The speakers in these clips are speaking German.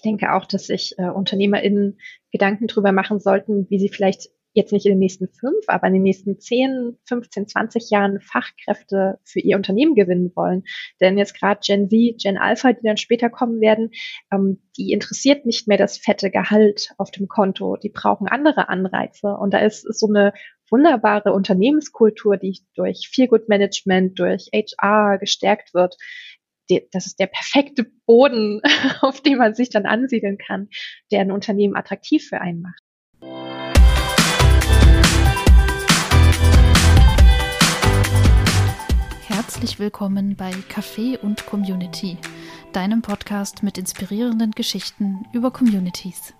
Ich denke auch, dass sich äh, UnternehmerInnen Gedanken darüber machen sollten, wie sie vielleicht jetzt nicht in den nächsten fünf, aber in den nächsten zehn, 15, 20 Jahren Fachkräfte für ihr Unternehmen gewinnen wollen. Denn jetzt gerade Gen Z, Gen Alpha, die dann später kommen werden, ähm, die interessiert nicht mehr das fette Gehalt auf dem Konto. Die brauchen andere Anreize. Und da ist, ist so eine wunderbare Unternehmenskultur, die durch Feel Good Management, durch HR gestärkt wird. Das ist der perfekte Boden, auf dem man sich dann ansiedeln kann, der ein Unternehmen attraktiv für einen macht. Herzlich willkommen bei Café und Community, deinem Podcast mit inspirierenden Geschichten über Communities.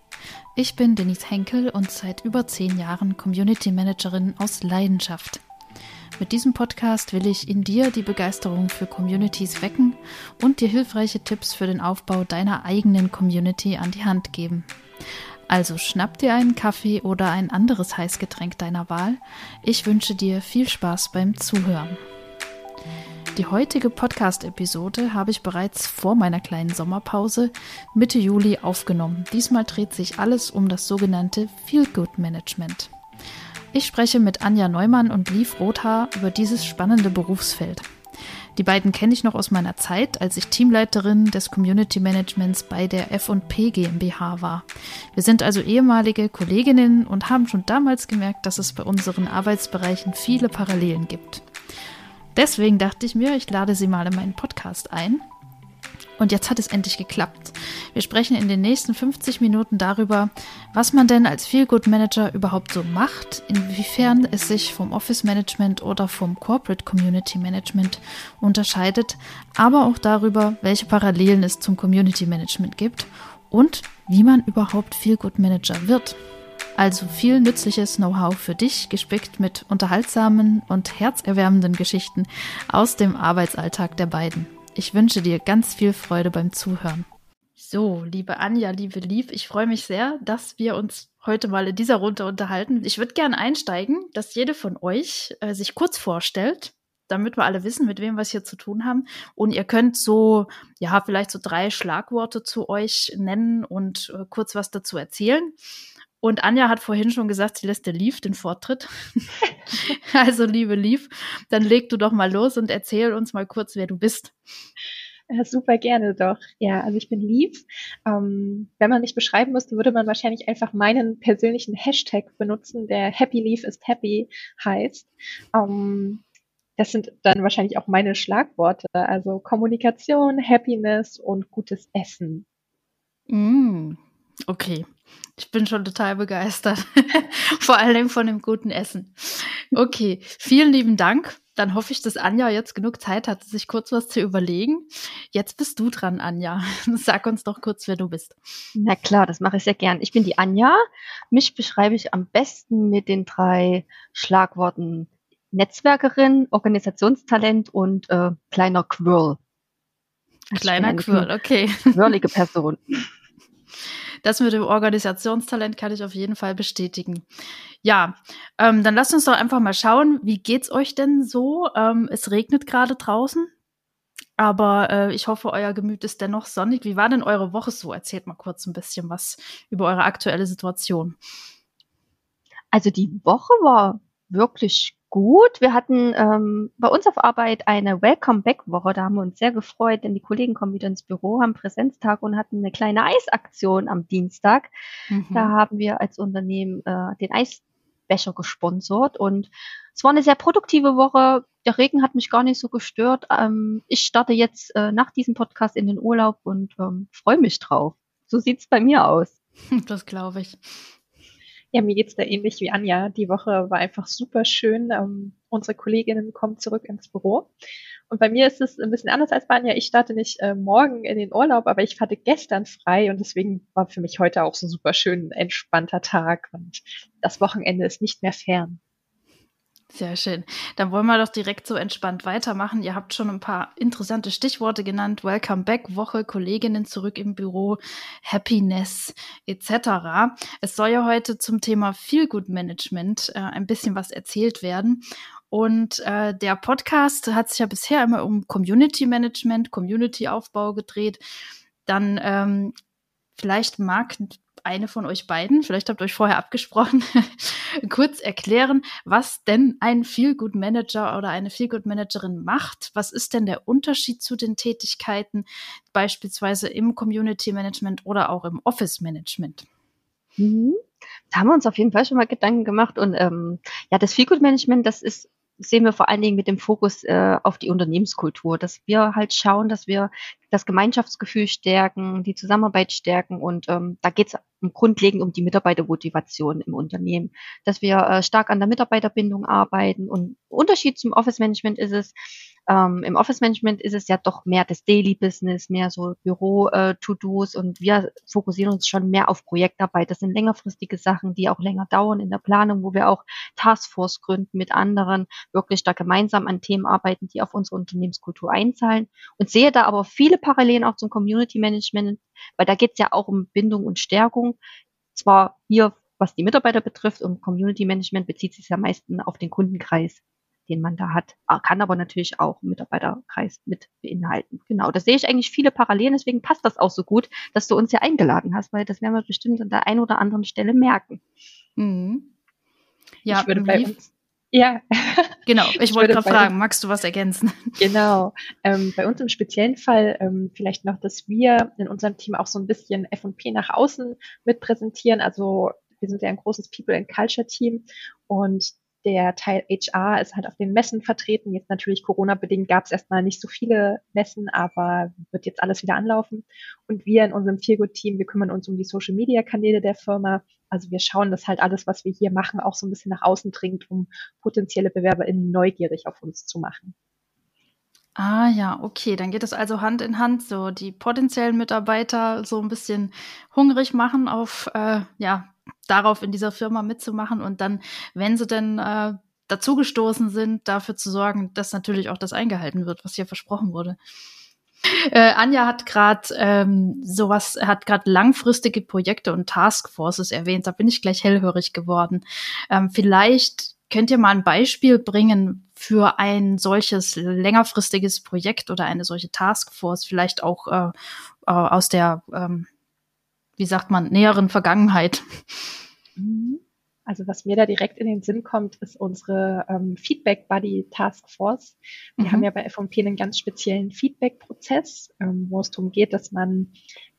Ich bin Denise Henkel und seit über zehn Jahren Community Managerin aus Leidenschaft. Mit diesem Podcast will ich in dir die Begeisterung für Communities wecken und dir hilfreiche Tipps für den Aufbau deiner eigenen Community an die Hand geben. Also schnapp dir einen Kaffee oder ein anderes Heißgetränk deiner Wahl. Ich wünsche dir viel Spaß beim Zuhören. Die heutige Podcast-Episode habe ich bereits vor meiner kleinen Sommerpause Mitte Juli aufgenommen. Diesmal dreht sich alles um das sogenannte Feel-Good-Management. Ich spreche mit Anja Neumann und Liv Rothaar über dieses spannende Berufsfeld. Die beiden kenne ich noch aus meiner Zeit, als ich Teamleiterin des Community Managements bei der F&P GmbH war. Wir sind also ehemalige Kolleginnen und haben schon damals gemerkt, dass es bei unseren Arbeitsbereichen viele Parallelen gibt. Deswegen dachte ich mir, ich lade sie mal in meinen Podcast ein. Und jetzt hat es endlich geklappt. Wir sprechen in den nächsten 50 Minuten darüber, was man denn als Feelgood Manager überhaupt so macht, inwiefern es sich vom Office Management oder vom Corporate Community Management unterscheidet, aber auch darüber, welche Parallelen es zum Community Management gibt und wie man überhaupt Feelgood Manager wird. Also viel nützliches Know-how für dich, gespickt mit unterhaltsamen und herzerwärmenden Geschichten aus dem Arbeitsalltag der beiden. Ich wünsche dir ganz viel Freude beim Zuhören. So, liebe Anja, liebe Lieb, ich freue mich sehr, dass wir uns heute mal in dieser Runde unterhalten. Ich würde gerne einsteigen, dass jede von euch äh, sich kurz vorstellt, damit wir alle wissen, mit wem wir es hier zu tun haben. Und ihr könnt so, ja, vielleicht so drei Schlagworte zu euch nennen und äh, kurz was dazu erzählen. Und Anja hat vorhin schon gesagt, sie lässt der Lief den Vortritt. also, liebe Lief, dann leg du doch mal los und erzähl uns mal kurz, wer du bist. Super gerne doch. Ja, also ich bin Lief. Ähm, wenn man mich beschreiben müsste, würde man wahrscheinlich einfach meinen persönlichen Hashtag benutzen, der Happy Leaf is Happy heißt. Ähm, das sind dann wahrscheinlich auch meine Schlagworte. Also Kommunikation, Happiness und gutes Essen. Mm, okay. Ich bin schon total begeistert. Vor allem von dem guten Essen. Okay, vielen lieben Dank. Dann hoffe ich, dass Anja jetzt genug Zeit hat, sich kurz was zu überlegen. Jetzt bist du dran, Anja. Sag uns doch kurz, wer du bist. Na klar, das mache ich sehr gern. Ich bin die Anja. Mich beschreibe ich am besten mit den drei Schlagworten Netzwerkerin, Organisationstalent und äh, kleiner Quirl. Kleiner Quirl, okay. Quirlige Person. Das mit dem Organisationstalent kann ich auf jeden Fall bestätigen. Ja, ähm, dann lasst uns doch einfach mal schauen, wie geht's euch denn so? Ähm, es regnet gerade draußen, aber äh, ich hoffe, euer Gemüt ist dennoch sonnig. Wie war denn eure Woche so? Erzählt mal kurz ein bisschen was über eure aktuelle Situation. Also die Woche war wirklich gut. Wir hatten ähm, bei uns auf Arbeit eine Welcome Back Woche. Da haben wir uns sehr gefreut, denn die Kollegen kommen wieder ins Büro, haben Präsenztag und hatten eine kleine Eisaktion am Dienstag. Mhm. Da haben wir als Unternehmen äh, den Eisbecher gesponsert und es war eine sehr produktive Woche. Der Regen hat mich gar nicht so gestört. Ähm, ich starte jetzt äh, nach diesem Podcast in den Urlaub und ähm, freue mich drauf. So sieht's bei mir aus. Das glaube ich. Ja, mir geht's da ähnlich wie Anja. Die Woche war einfach super schön. Ähm, unsere Kolleginnen kommen zurück ins Büro. Und bei mir ist es ein bisschen anders als bei Anja. Ich starte nicht äh, morgen in den Urlaub, aber ich hatte gestern frei und deswegen war für mich heute auch so super schön ein entspannter Tag und das Wochenende ist nicht mehr fern. Sehr schön. Dann wollen wir doch direkt so entspannt weitermachen. Ihr habt schon ein paar interessante Stichworte genannt. Welcome back, Woche, Kolleginnen zurück im Büro, Happiness etc. Es soll ja heute zum Thema Feelgood Management äh, ein bisschen was erzählt werden. Und äh, der Podcast hat sich ja bisher immer um Community Management, Community Aufbau gedreht. Dann ähm, vielleicht mag eine von euch beiden, vielleicht habt ihr euch vorher abgesprochen, kurz erklären, was denn ein Feelgood Manager oder eine Feelgood Managerin macht. Was ist denn der Unterschied zu den Tätigkeiten, beispielsweise im Community Management oder auch im Office Management? Mhm. Da haben wir uns auf jeden Fall schon mal Gedanken gemacht und ähm, ja, das Feelgood Management, das ist sehen wir vor allen Dingen mit dem Fokus äh, auf die Unternehmenskultur, dass wir halt schauen, dass wir das Gemeinschaftsgefühl stärken, die Zusammenarbeit stärken und ähm, da geht es grundlegend um die Mitarbeitermotivation im Unternehmen, dass wir äh, stark an der Mitarbeiterbindung arbeiten und Unterschied zum Office Management ist es, ähm, Im Office Management ist es ja doch mehr das Daily Business, mehr so Büro-To-Dos äh, und wir fokussieren uns schon mehr auf Projektarbeit. Das sind längerfristige Sachen, die auch länger dauern in der Planung, wo wir auch Taskforce gründen mit anderen, wirklich da gemeinsam an Themen arbeiten, die auf unsere Unternehmenskultur einzahlen und sehe da aber viele Parallelen auch zum Community Management, weil da geht es ja auch um Bindung und Stärkung. Zwar hier was die Mitarbeiter betrifft und Community Management bezieht sich ja meistens auf den Kundenkreis den man da hat. Ah, kann aber natürlich auch Mitarbeiterkreis mit beinhalten. Genau, da sehe ich eigentlich viele Parallelen, deswegen passt das auch so gut, dass du uns ja eingeladen hast, weil das werden wir bestimmt an der einen oder anderen Stelle merken. Mhm. Ja, ich würde bei uns ja. Genau, ich, ich wollte gerade fragen, magst du was ergänzen? Genau. Ähm, bei uns im speziellen Fall ähm, vielleicht noch, dass wir in unserem Team auch so ein bisschen F&P nach außen mit präsentieren. Also wir sind ja ein großes People and Culture Team und der Teil HR ist halt auf den Messen vertreten. Jetzt natürlich Corona-bedingt gab es erstmal nicht so viele Messen, aber wird jetzt alles wieder anlaufen. Und wir in unserem Feelgood-Team, wir kümmern uns um die Social-Media-Kanäle der Firma. Also wir schauen, dass halt alles, was wir hier machen, auch so ein bisschen nach außen dringt, um potenzielle BewerberInnen neugierig auf uns zu machen. Ah ja, okay, dann geht es also Hand in Hand, so die potenziellen Mitarbeiter so ein bisschen hungrig machen auf äh, ja darauf in dieser Firma mitzumachen und dann, wenn sie denn äh, dazugestoßen sind, dafür zu sorgen, dass natürlich auch das eingehalten wird, was hier versprochen wurde. Äh, Anja hat gerade ähm, sowas, hat gerade langfristige Projekte und Taskforces erwähnt. Da bin ich gleich hellhörig geworden. Ähm, vielleicht könnt ihr mal ein Beispiel bringen für ein solches längerfristiges Projekt oder eine solche Taskforce, vielleicht auch äh, äh aus der ähm, wie sagt man, näheren Vergangenheit. Mhm. Also was mir da direkt in den Sinn kommt, ist unsere ähm, Feedback Buddy Task Force. Wir mhm. haben ja bei FMP einen ganz speziellen Feedback-Prozess, ähm, wo es darum geht, dass man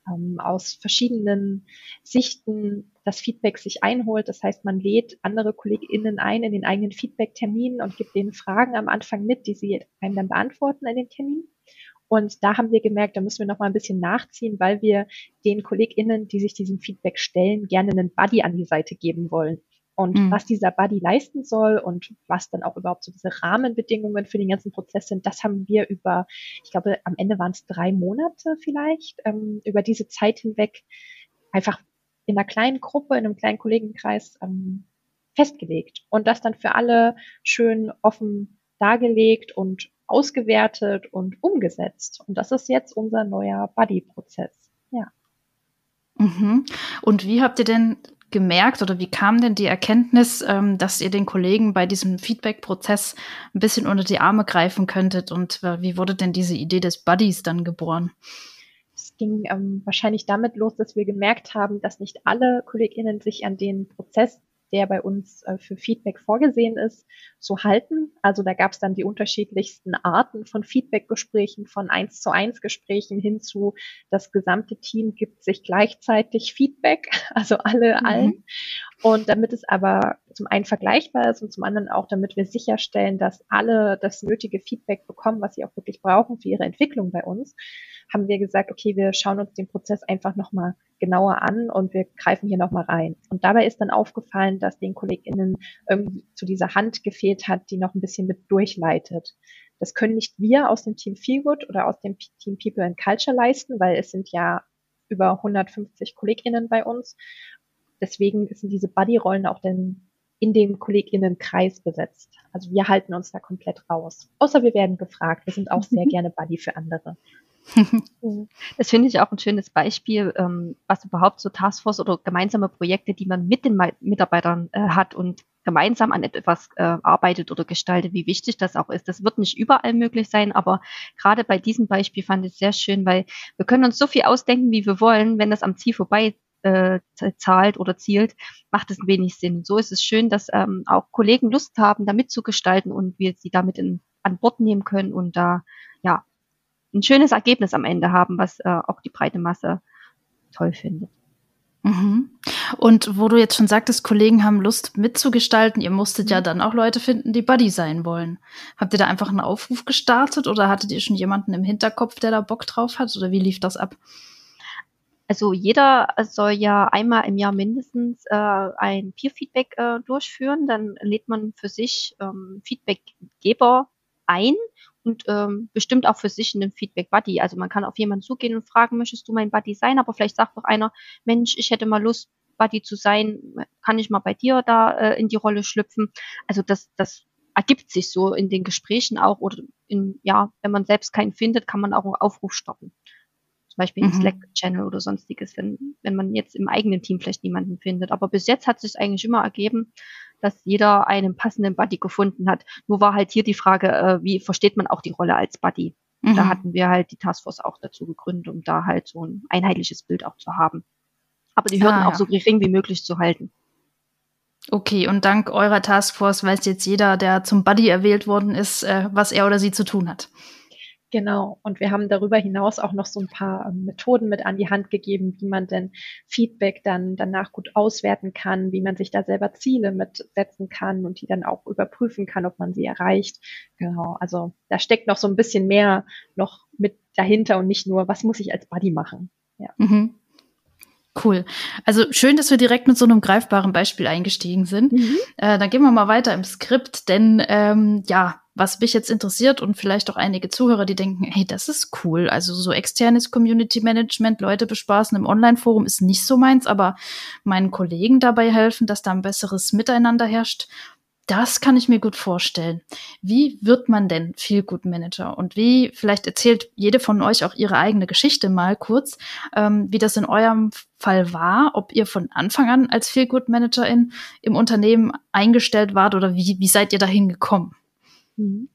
ähm, aus verschiedenen Sichten das Feedback sich einholt. Das heißt, man lädt andere KollegInnen ein in den eigenen Feedback-Termin und gibt denen Fragen am Anfang mit, die sie einem dann beantworten in den Termin. Und da haben wir gemerkt, da müssen wir noch mal ein bisschen nachziehen, weil wir den KollegInnen, die sich diesem Feedback stellen, gerne einen Buddy an die Seite geben wollen. Und mhm. was dieser Buddy leisten soll und was dann auch überhaupt so diese Rahmenbedingungen für den ganzen Prozess sind, das haben wir über, ich glaube, am Ende waren es drei Monate vielleicht, ähm, über diese Zeit hinweg einfach in einer kleinen Gruppe, in einem kleinen Kollegenkreis ähm, festgelegt und das dann für alle schön offen dargelegt und ausgewertet und umgesetzt. Und das ist jetzt unser neuer Buddy-Prozess. Ja. Mhm. Und wie habt ihr denn gemerkt oder wie kam denn die Erkenntnis, ähm, dass ihr den Kollegen bei diesem Feedback-Prozess ein bisschen unter die Arme greifen könntet und äh, wie wurde denn diese Idee des Buddies dann geboren? Es ging ähm, wahrscheinlich damit los, dass wir gemerkt haben, dass nicht alle KollegInnen sich an den Prozess der bei uns äh, für Feedback vorgesehen ist, zu halten. Also da gab es dann die unterschiedlichsten Arten von Feedbackgesprächen, von eins zu eins Gesprächen hin zu das gesamte Team gibt sich gleichzeitig Feedback, also alle mhm. allen. Und damit es aber zum einen vergleichbar ist und zum anderen auch, damit wir sicherstellen, dass alle das nötige Feedback bekommen, was sie auch wirklich brauchen für ihre Entwicklung bei uns, haben wir gesagt, okay, wir schauen uns den Prozess einfach nochmal genauer an und wir greifen hier nochmal rein. Und dabei ist dann aufgefallen, dass den KollegInnen irgendwie zu dieser Hand gefehlt hat, die noch ein bisschen mit durchleitet. Das können nicht wir aus dem Team Feelgood oder aus dem Team People and Culture leisten, weil es sind ja über 150 KollegInnen bei uns. Deswegen sind diese Buddy-Rollen auch dann in den KollegInnenkreis besetzt. Also wir halten uns da komplett raus. Außer wir werden gefragt. Wir sind auch sehr gerne Buddy für andere. Das finde ich auch ein schönes Beispiel, ähm, was überhaupt so Taskforce oder gemeinsame Projekte, die man mit den Mitarbeitern äh, hat und gemeinsam an etwas äh, arbeitet oder gestaltet, wie wichtig das auch ist. Das wird nicht überall möglich sein, aber gerade bei diesem Beispiel fand ich es sehr schön, weil wir können uns so viel ausdenken, wie wir wollen, wenn das am Ziel vorbei äh, zahlt oder zielt, macht es wenig Sinn. So ist es schön, dass ähm, auch Kollegen Lust haben, da mitzugestalten und wir sie damit in, an Bord nehmen können und da ja ein schönes Ergebnis am Ende haben, was äh, auch die breite Masse toll findet. Mhm. Und wo du jetzt schon sagtest, Kollegen haben Lust mitzugestalten, ihr musstet ja mhm. dann auch Leute finden, die Buddy sein wollen. Habt ihr da einfach einen Aufruf gestartet oder hattet ihr schon jemanden im Hinterkopf, der da Bock drauf hat oder wie lief das ab? Also jeder soll ja einmal im Jahr mindestens äh, ein Peer-Feedback äh, durchführen. Dann lädt man für sich ähm, Feedbackgeber ein und ähm, bestimmt auch für sich einen Feedback-Buddy. Also man kann auf jemanden zugehen und fragen, möchtest du mein Buddy sein? Aber vielleicht sagt doch einer, Mensch, ich hätte mal Lust, Buddy zu sein. Kann ich mal bei dir da äh, in die Rolle schlüpfen? Also das, das ergibt sich so in den Gesprächen auch oder in, ja, wenn man selbst keinen findet, kann man auch einen Aufruf stoppen. Zum Beispiel mhm. im Slack-Channel oder sonstiges, wenn, wenn man jetzt im eigenen Team vielleicht niemanden findet. Aber bis jetzt hat sich eigentlich immer ergeben, dass jeder einen passenden Buddy gefunden hat. Nur war halt hier die Frage, äh, wie versteht man auch die Rolle als Buddy? Mhm. Da hatten wir halt die Taskforce auch dazu gegründet, um da halt so ein einheitliches Bild auch zu haben. Aber die Hürden ah, ja. auch so gering wie möglich zu halten. Okay, und dank eurer Taskforce weiß jetzt jeder, der zum Buddy erwählt worden ist, äh, was er oder sie zu tun hat. Genau. Und wir haben darüber hinaus auch noch so ein paar ähm, Methoden mit an die Hand gegeben, wie man denn Feedback dann danach gut auswerten kann, wie man sich da selber Ziele mitsetzen kann und die dann auch überprüfen kann, ob man sie erreicht. Genau. Also da steckt noch so ein bisschen mehr noch mit dahinter und nicht nur, was muss ich als Buddy machen. Ja. Mhm. Cool. Also schön, dass wir direkt mit so einem greifbaren Beispiel eingestiegen sind. Mhm. Äh, dann gehen wir mal weiter im Skript, denn ähm, ja, was mich jetzt interessiert und vielleicht auch einige Zuhörer, die denken, hey, das ist cool. Also so externes Community Management, Leute bespaßen im Online-Forum ist nicht so meins, aber meinen Kollegen dabei helfen, dass da ein besseres Miteinander herrscht. Das kann ich mir gut vorstellen. Wie wird man denn Feel Good Manager? Und wie, vielleicht erzählt jede von euch auch ihre eigene Geschichte mal kurz, ähm, wie das in eurem Fall war, ob ihr von Anfang an als Feel Good Managerin im Unternehmen eingestellt wart oder wie, wie seid ihr dahin gekommen? Mhm.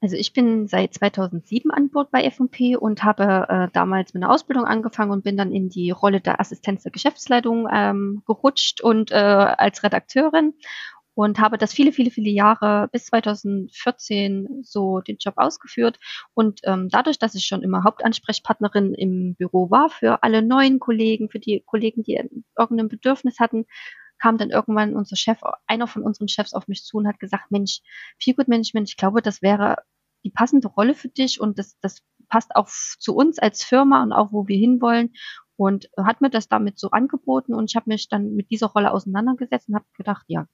Also ich bin seit 2007 an Bord bei F&P und habe äh, damals mit einer Ausbildung angefangen und bin dann in die Rolle der Assistenz der Geschäftsleitung ähm, gerutscht und äh, als Redakteurin und habe das viele, viele, viele Jahre bis 2014 so den Job ausgeführt. Und ähm, dadurch, dass ich schon immer Hauptansprechpartnerin im Büro war für alle neuen Kollegen, für die Kollegen, die irgendein Bedürfnis hatten, kam dann irgendwann unser Chef, einer von unseren Chefs auf mich zu und hat gesagt, Mensch, Feel Good Management, ich glaube, das wäre die passende Rolle für dich und das, das passt auch zu uns als Firma und auch wo wir hinwollen und hat mir das damit so angeboten und ich habe mich dann mit dieser Rolle auseinandergesetzt und habe gedacht, ja,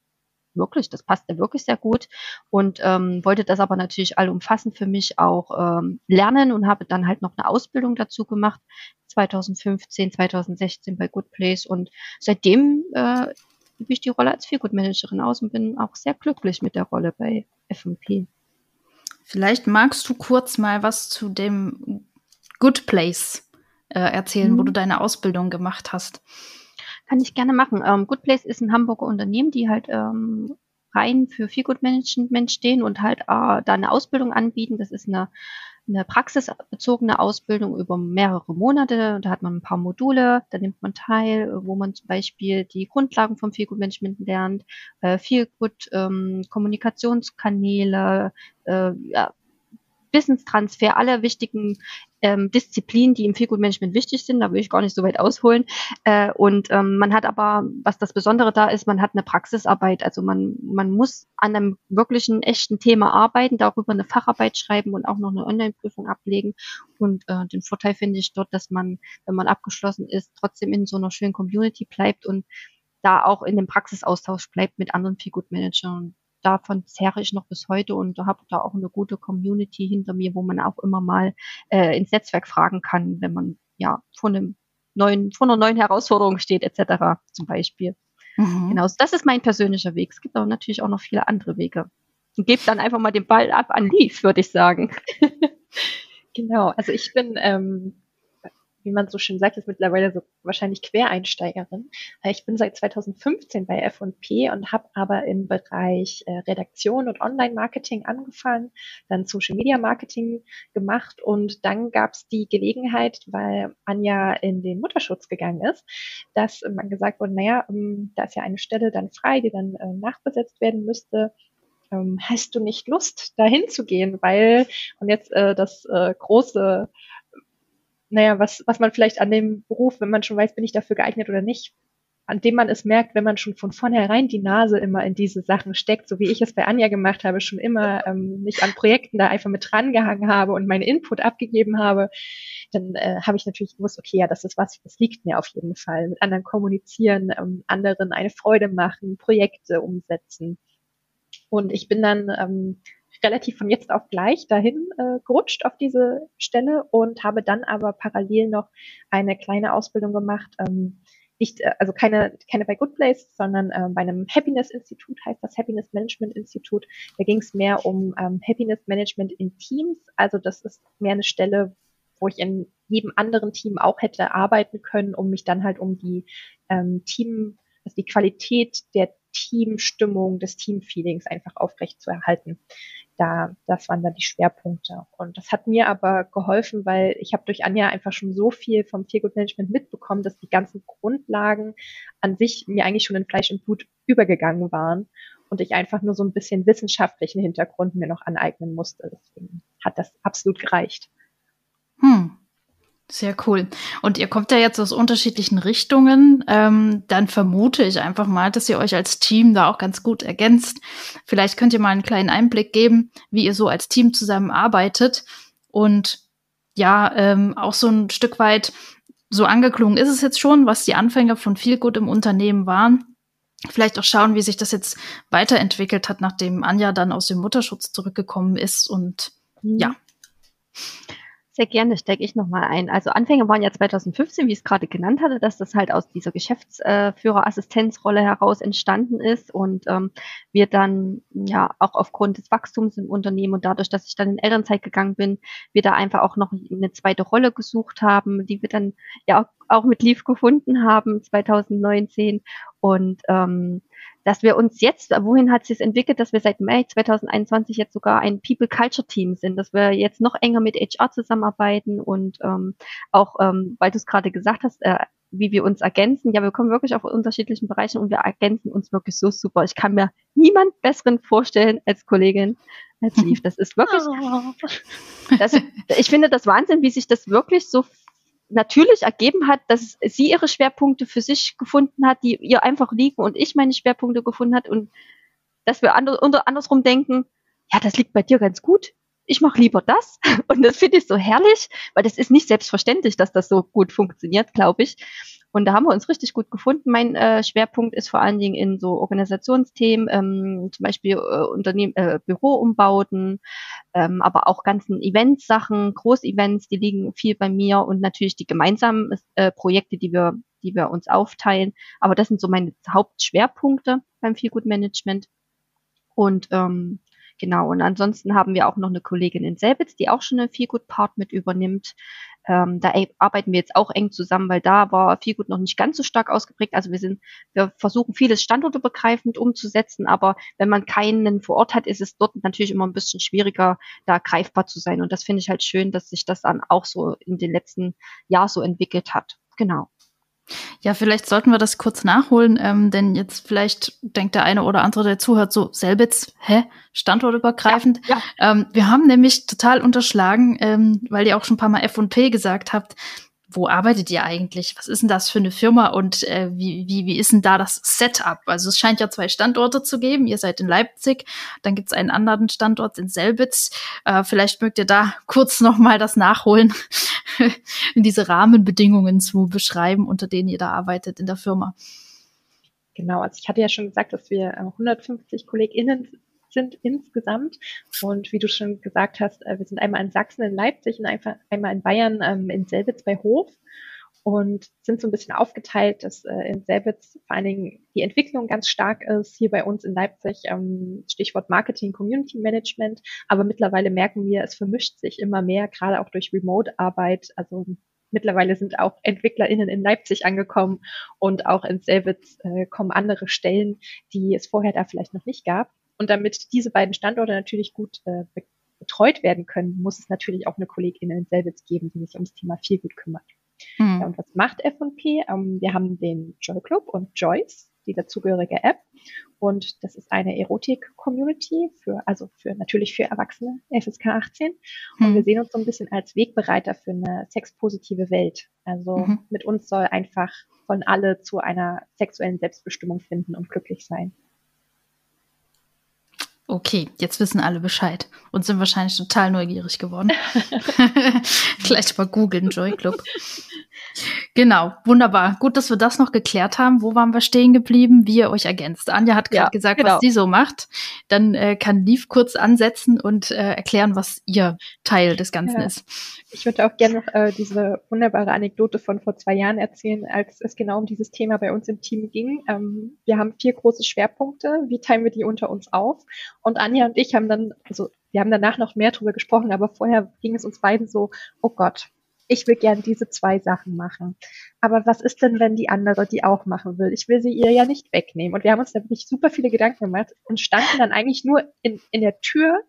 wirklich, das passt ja wirklich sehr gut und ähm, wollte das aber natürlich allumfassend für mich auch ähm, lernen und habe dann halt noch eine Ausbildung dazu gemacht, 2015, 2016 bei Good Place und seitdem äh, übe ich die Rolle als Feelgood-Managerin aus und bin auch sehr glücklich mit der Rolle bei FMP. Vielleicht magst du kurz mal was zu dem Good Place äh, erzählen, mhm. wo du deine Ausbildung gemacht hast. Kann ich gerne machen. Ähm, Good Place ist ein Hamburger Unternehmen, die halt ähm, rein für Feelgood Management stehen und halt äh, da eine Ausbildung anbieten. Das ist eine eine praxisbezogene Ausbildung über mehrere Monate. Da hat man ein paar Module, da nimmt man teil, wo man zum Beispiel die Grundlagen vom Feelgood Management lernt, äh, Feelgood ähm, Kommunikationskanäle, äh, ja, Wissenstransfer aller wichtigen ähm, Disziplinen, die im Feelgood-Management wichtig sind. Da will ich gar nicht so weit ausholen. Äh, und ähm, man hat aber, was das Besondere da ist, man hat eine Praxisarbeit. Also man, man muss an einem wirklichen, echten Thema arbeiten, darüber eine Facharbeit schreiben und auch noch eine Online-Prüfung ablegen. Und äh, den Vorteil finde ich dort, dass man, wenn man abgeschlossen ist, trotzdem in so einer schönen Community bleibt und da auch in dem Praxisaustausch bleibt mit anderen Feelgood-Managern davon zehre ich noch bis heute und habe da auch eine gute Community hinter mir, wo man auch immer mal äh, ins Netzwerk fragen kann, wenn man ja vor einem neuen, vor einer neuen Herausforderung steht, etc. zum Beispiel. Mhm. Genau, das ist mein persönlicher Weg. Es gibt aber natürlich auch noch viele andere Wege. Und gebe dann einfach mal den Ball ab an Lief, würde ich sagen. Genau, also ich bin ähm, wie man so schön sagt, ist mittlerweile so wahrscheinlich Quereinsteigerin. Äh, ich bin seit 2015 bei F&P und habe aber im Bereich äh, Redaktion und Online-Marketing angefangen, dann Social-Media-Marketing gemacht und dann gab es die Gelegenheit, weil Anja in den Mutterschutz gegangen ist, dass man gesagt wurde, naja, ähm, da ist ja eine Stelle dann frei, die dann äh, nachbesetzt werden müsste ähm, hast du nicht Lust, dahin zu gehen, weil, und jetzt äh, das äh, große naja, was, was man vielleicht an dem Beruf, wenn man schon weiß, bin ich dafür geeignet oder nicht, an dem man es merkt, wenn man schon von vornherein die Nase immer in diese Sachen steckt, so wie ich es bei Anja gemacht habe, schon immer ähm, mich an Projekten da einfach mit drangehangen habe und meinen Input abgegeben habe, dann äh, habe ich natürlich gewusst, okay, ja, das ist was, das liegt mir auf jeden Fall. Mit anderen kommunizieren, ähm, anderen eine Freude machen, Projekte umsetzen. Und ich bin dann ähm, relativ von jetzt auf gleich dahin äh, gerutscht auf diese Stelle und habe dann aber parallel noch eine kleine Ausbildung gemacht. Ähm, nicht, äh, also keine, keine bei Good Place, sondern äh, bei einem Happiness Institut heißt das Happiness Management Institut. Da ging es mehr um ähm, Happiness Management in Teams. Also das ist mehr eine Stelle, wo ich in jedem anderen Team auch hätte arbeiten können, um mich dann halt um die ähm, Team, also die Qualität der Teamstimmung, des Teamfeelings einfach aufrecht zu erhalten da, das waren dann die Schwerpunkte. Und das hat mir aber geholfen, weil ich habe durch Anja einfach schon so viel vom Feelgood Management mitbekommen, dass die ganzen Grundlagen an sich mir eigentlich schon in Fleisch und Blut übergegangen waren und ich einfach nur so ein bisschen wissenschaftlichen Hintergrund mir noch aneignen musste. Deswegen hat das absolut gereicht. Hm. Sehr cool. Und ihr kommt ja jetzt aus unterschiedlichen Richtungen. Ähm, dann vermute ich einfach mal, dass ihr euch als Team da auch ganz gut ergänzt. Vielleicht könnt ihr mal einen kleinen Einblick geben, wie ihr so als Team zusammenarbeitet. Und ja, ähm, auch so ein Stück weit so angeklungen ist es jetzt schon, was die Anfänge von viel gut im Unternehmen waren. Vielleicht auch schauen, wie sich das jetzt weiterentwickelt hat, nachdem Anja dann aus dem Mutterschutz zurückgekommen ist. Und mhm. ja. Sehr gerne stecke ich nochmal ein. Also Anfänge waren ja 2015, wie ich es gerade genannt hatte, dass das halt aus dieser Geschäftsführerassistenzrolle heraus entstanden ist und ähm, wir dann ja auch aufgrund des Wachstums im Unternehmen und dadurch, dass ich dann in Elternzeit gegangen bin, wir da einfach auch noch eine zweite Rolle gesucht haben, die wir dann ja auch, mit Leaf gefunden haben 2019 und ähm, dass wir uns jetzt, wohin hat sich es entwickelt, dass wir seit Mai 2021 jetzt sogar ein People Culture Team sind, dass wir jetzt noch enger mit HR zusammenarbeiten und ähm, auch, ähm, weil du es gerade gesagt hast, äh, wie wir uns ergänzen. Ja, wir kommen wirklich auf unterschiedlichen Bereichen und wir ergänzen uns wirklich so super. Ich kann mir niemand besseren vorstellen als Kollegin als Lief. Das ist wirklich, oh. das, ich finde das Wahnsinn, wie sich das wirklich so natürlich ergeben hat, dass sie ihre Schwerpunkte für sich gefunden hat, die ihr einfach liegen und ich meine Schwerpunkte gefunden hat und dass wir ander, unter, andersrum denken, ja, das liegt bei dir ganz gut. Ich mache lieber das. Und das finde ich so herrlich, weil das ist nicht selbstverständlich, dass das so gut funktioniert, glaube ich. Und da haben wir uns richtig gut gefunden. Mein äh, Schwerpunkt ist vor allen Dingen in so Organisationsthemen, ähm, zum Beispiel äh, Unternehmen, äh, Büroumbauten, ähm, aber auch ganzen Events-Sachen, Großevents, die liegen viel bei mir und natürlich die gemeinsamen äh, Projekte, die wir, die wir uns aufteilen. Aber das sind so meine Hauptschwerpunkte beim Feelgood Management. Und ähm, Genau, und ansonsten haben wir auch noch eine Kollegin in Selbitz, die auch schon eine Feelgood-Part mit übernimmt. Ähm, da arbeiten wir jetzt auch eng zusammen, weil da war Feelgood noch nicht ganz so stark ausgeprägt. Also wir sind, wir versuchen vieles standortübergreifend umzusetzen, aber wenn man keinen vor Ort hat, ist es dort natürlich immer ein bisschen schwieriger, da greifbar zu sein. Und das finde ich halt schön, dass sich das dann auch so in den letzten Jahren so entwickelt hat. Genau. Ja, vielleicht sollten wir das kurz nachholen, ähm, denn jetzt vielleicht denkt der eine oder andere, der zuhört, so Selbitz, hä, standortübergreifend. Ja, ja. Ähm, wir haben nämlich total unterschlagen, ähm, weil ihr auch schon ein paar Mal F&P gesagt habt, wo arbeitet ihr eigentlich? Was ist denn das für eine Firma und äh, wie, wie, wie ist denn da das Setup? Also es scheint ja zwei Standorte zu geben. Ihr seid in Leipzig, dann gibt es einen anderen Standort in Selbitz. Äh, vielleicht mögt ihr da kurz nochmal das nachholen, diese Rahmenbedingungen zu beschreiben, unter denen ihr da arbeitet in der Firma. Genau, also ich hatte ja schon gesagt, dass wir 150 äh, KollegInnen sind insgesamt. Und wie du schon gesagt hast, äh, wir sind einmal in Sachsen, in Leipzig und einmal in Bayern, ähm, in Selbitz bei Hof. und sind so ein bisschen aufgeteilt, dass äh, in Selbitz vor allen Dingen die Entwicklung ganz stark ist. Hier bei uns in Leipzig ähm, Stichwort Marketing, Community Management. Aber mittlerweile merken wir, es vermischt sich immer mehr, gerade auch durch Remote-Arbeit. Also mittlerweile sind auch EntwicklerInnen in Leipzig angekommen und auch in Selbitz äh, kommen andere Stellen, die es vorher da vielleicht noch nicht gab. Und damit diese beiden Standorte natürlich gut äh, betreut werden können, muss es natürlich auch eine Kollegin in Selbitz geben, die sich ums Thema viel gut kümmert. Mhm. Ja, und was macht F&P? Ähm, wir haben den Joy Club und Joyce, die dazugehörige App. Und das ist eine Erotik-Community für, also für, natürlich für Erwachsene, FSK 18. Und mhm. wir sehen uns so ein bisschen als Wegbereiter für eine sexpositive Welt. Also mhm. mit uns soll einfach von alle zu einer sexuellen Selbstbestimmung finden und glücklich sein. Okay, jetzt wissen alle Bescheid und sind wahrscheinlich total neugierig geworden. Gleich mal googeln, Joy Club. Genau, wunderbar. Gut, dass wir das noch geklärt haben. Wo waren wir stehen geblieben? Wie ihr euch ergänzt. Anja hat gerade ja, gesagt, genau. was sie so macht. Dann äh, kann Liv kurz ansetzen und äh, erklären, was ihr Teil des Ganzen ja. ist. Ich würde auch gerne noch äh, diese wunderbare Anekdote von vor zwei Jahren erzählen, als es genau um dieses Thema bei uns im Team ging. Ähm, wir haben vier große Schwerpunkte. Wie teilen wir die unter uns auf? Und Anja und ich haben dann, also wir haben danach noch mehr drüber gesprochen, aber vorher ging es uns beiden so, oh Gott, ich will gern diese zwei Sachen machen. Aber was ist denn, wenn die andere die auch machen will? Ich will sie ihr ja nicht wegnehmen. Und wir haben uns da wirklich super viele Gedanken gemacht und standen dann eigentlich nur in, in der Tür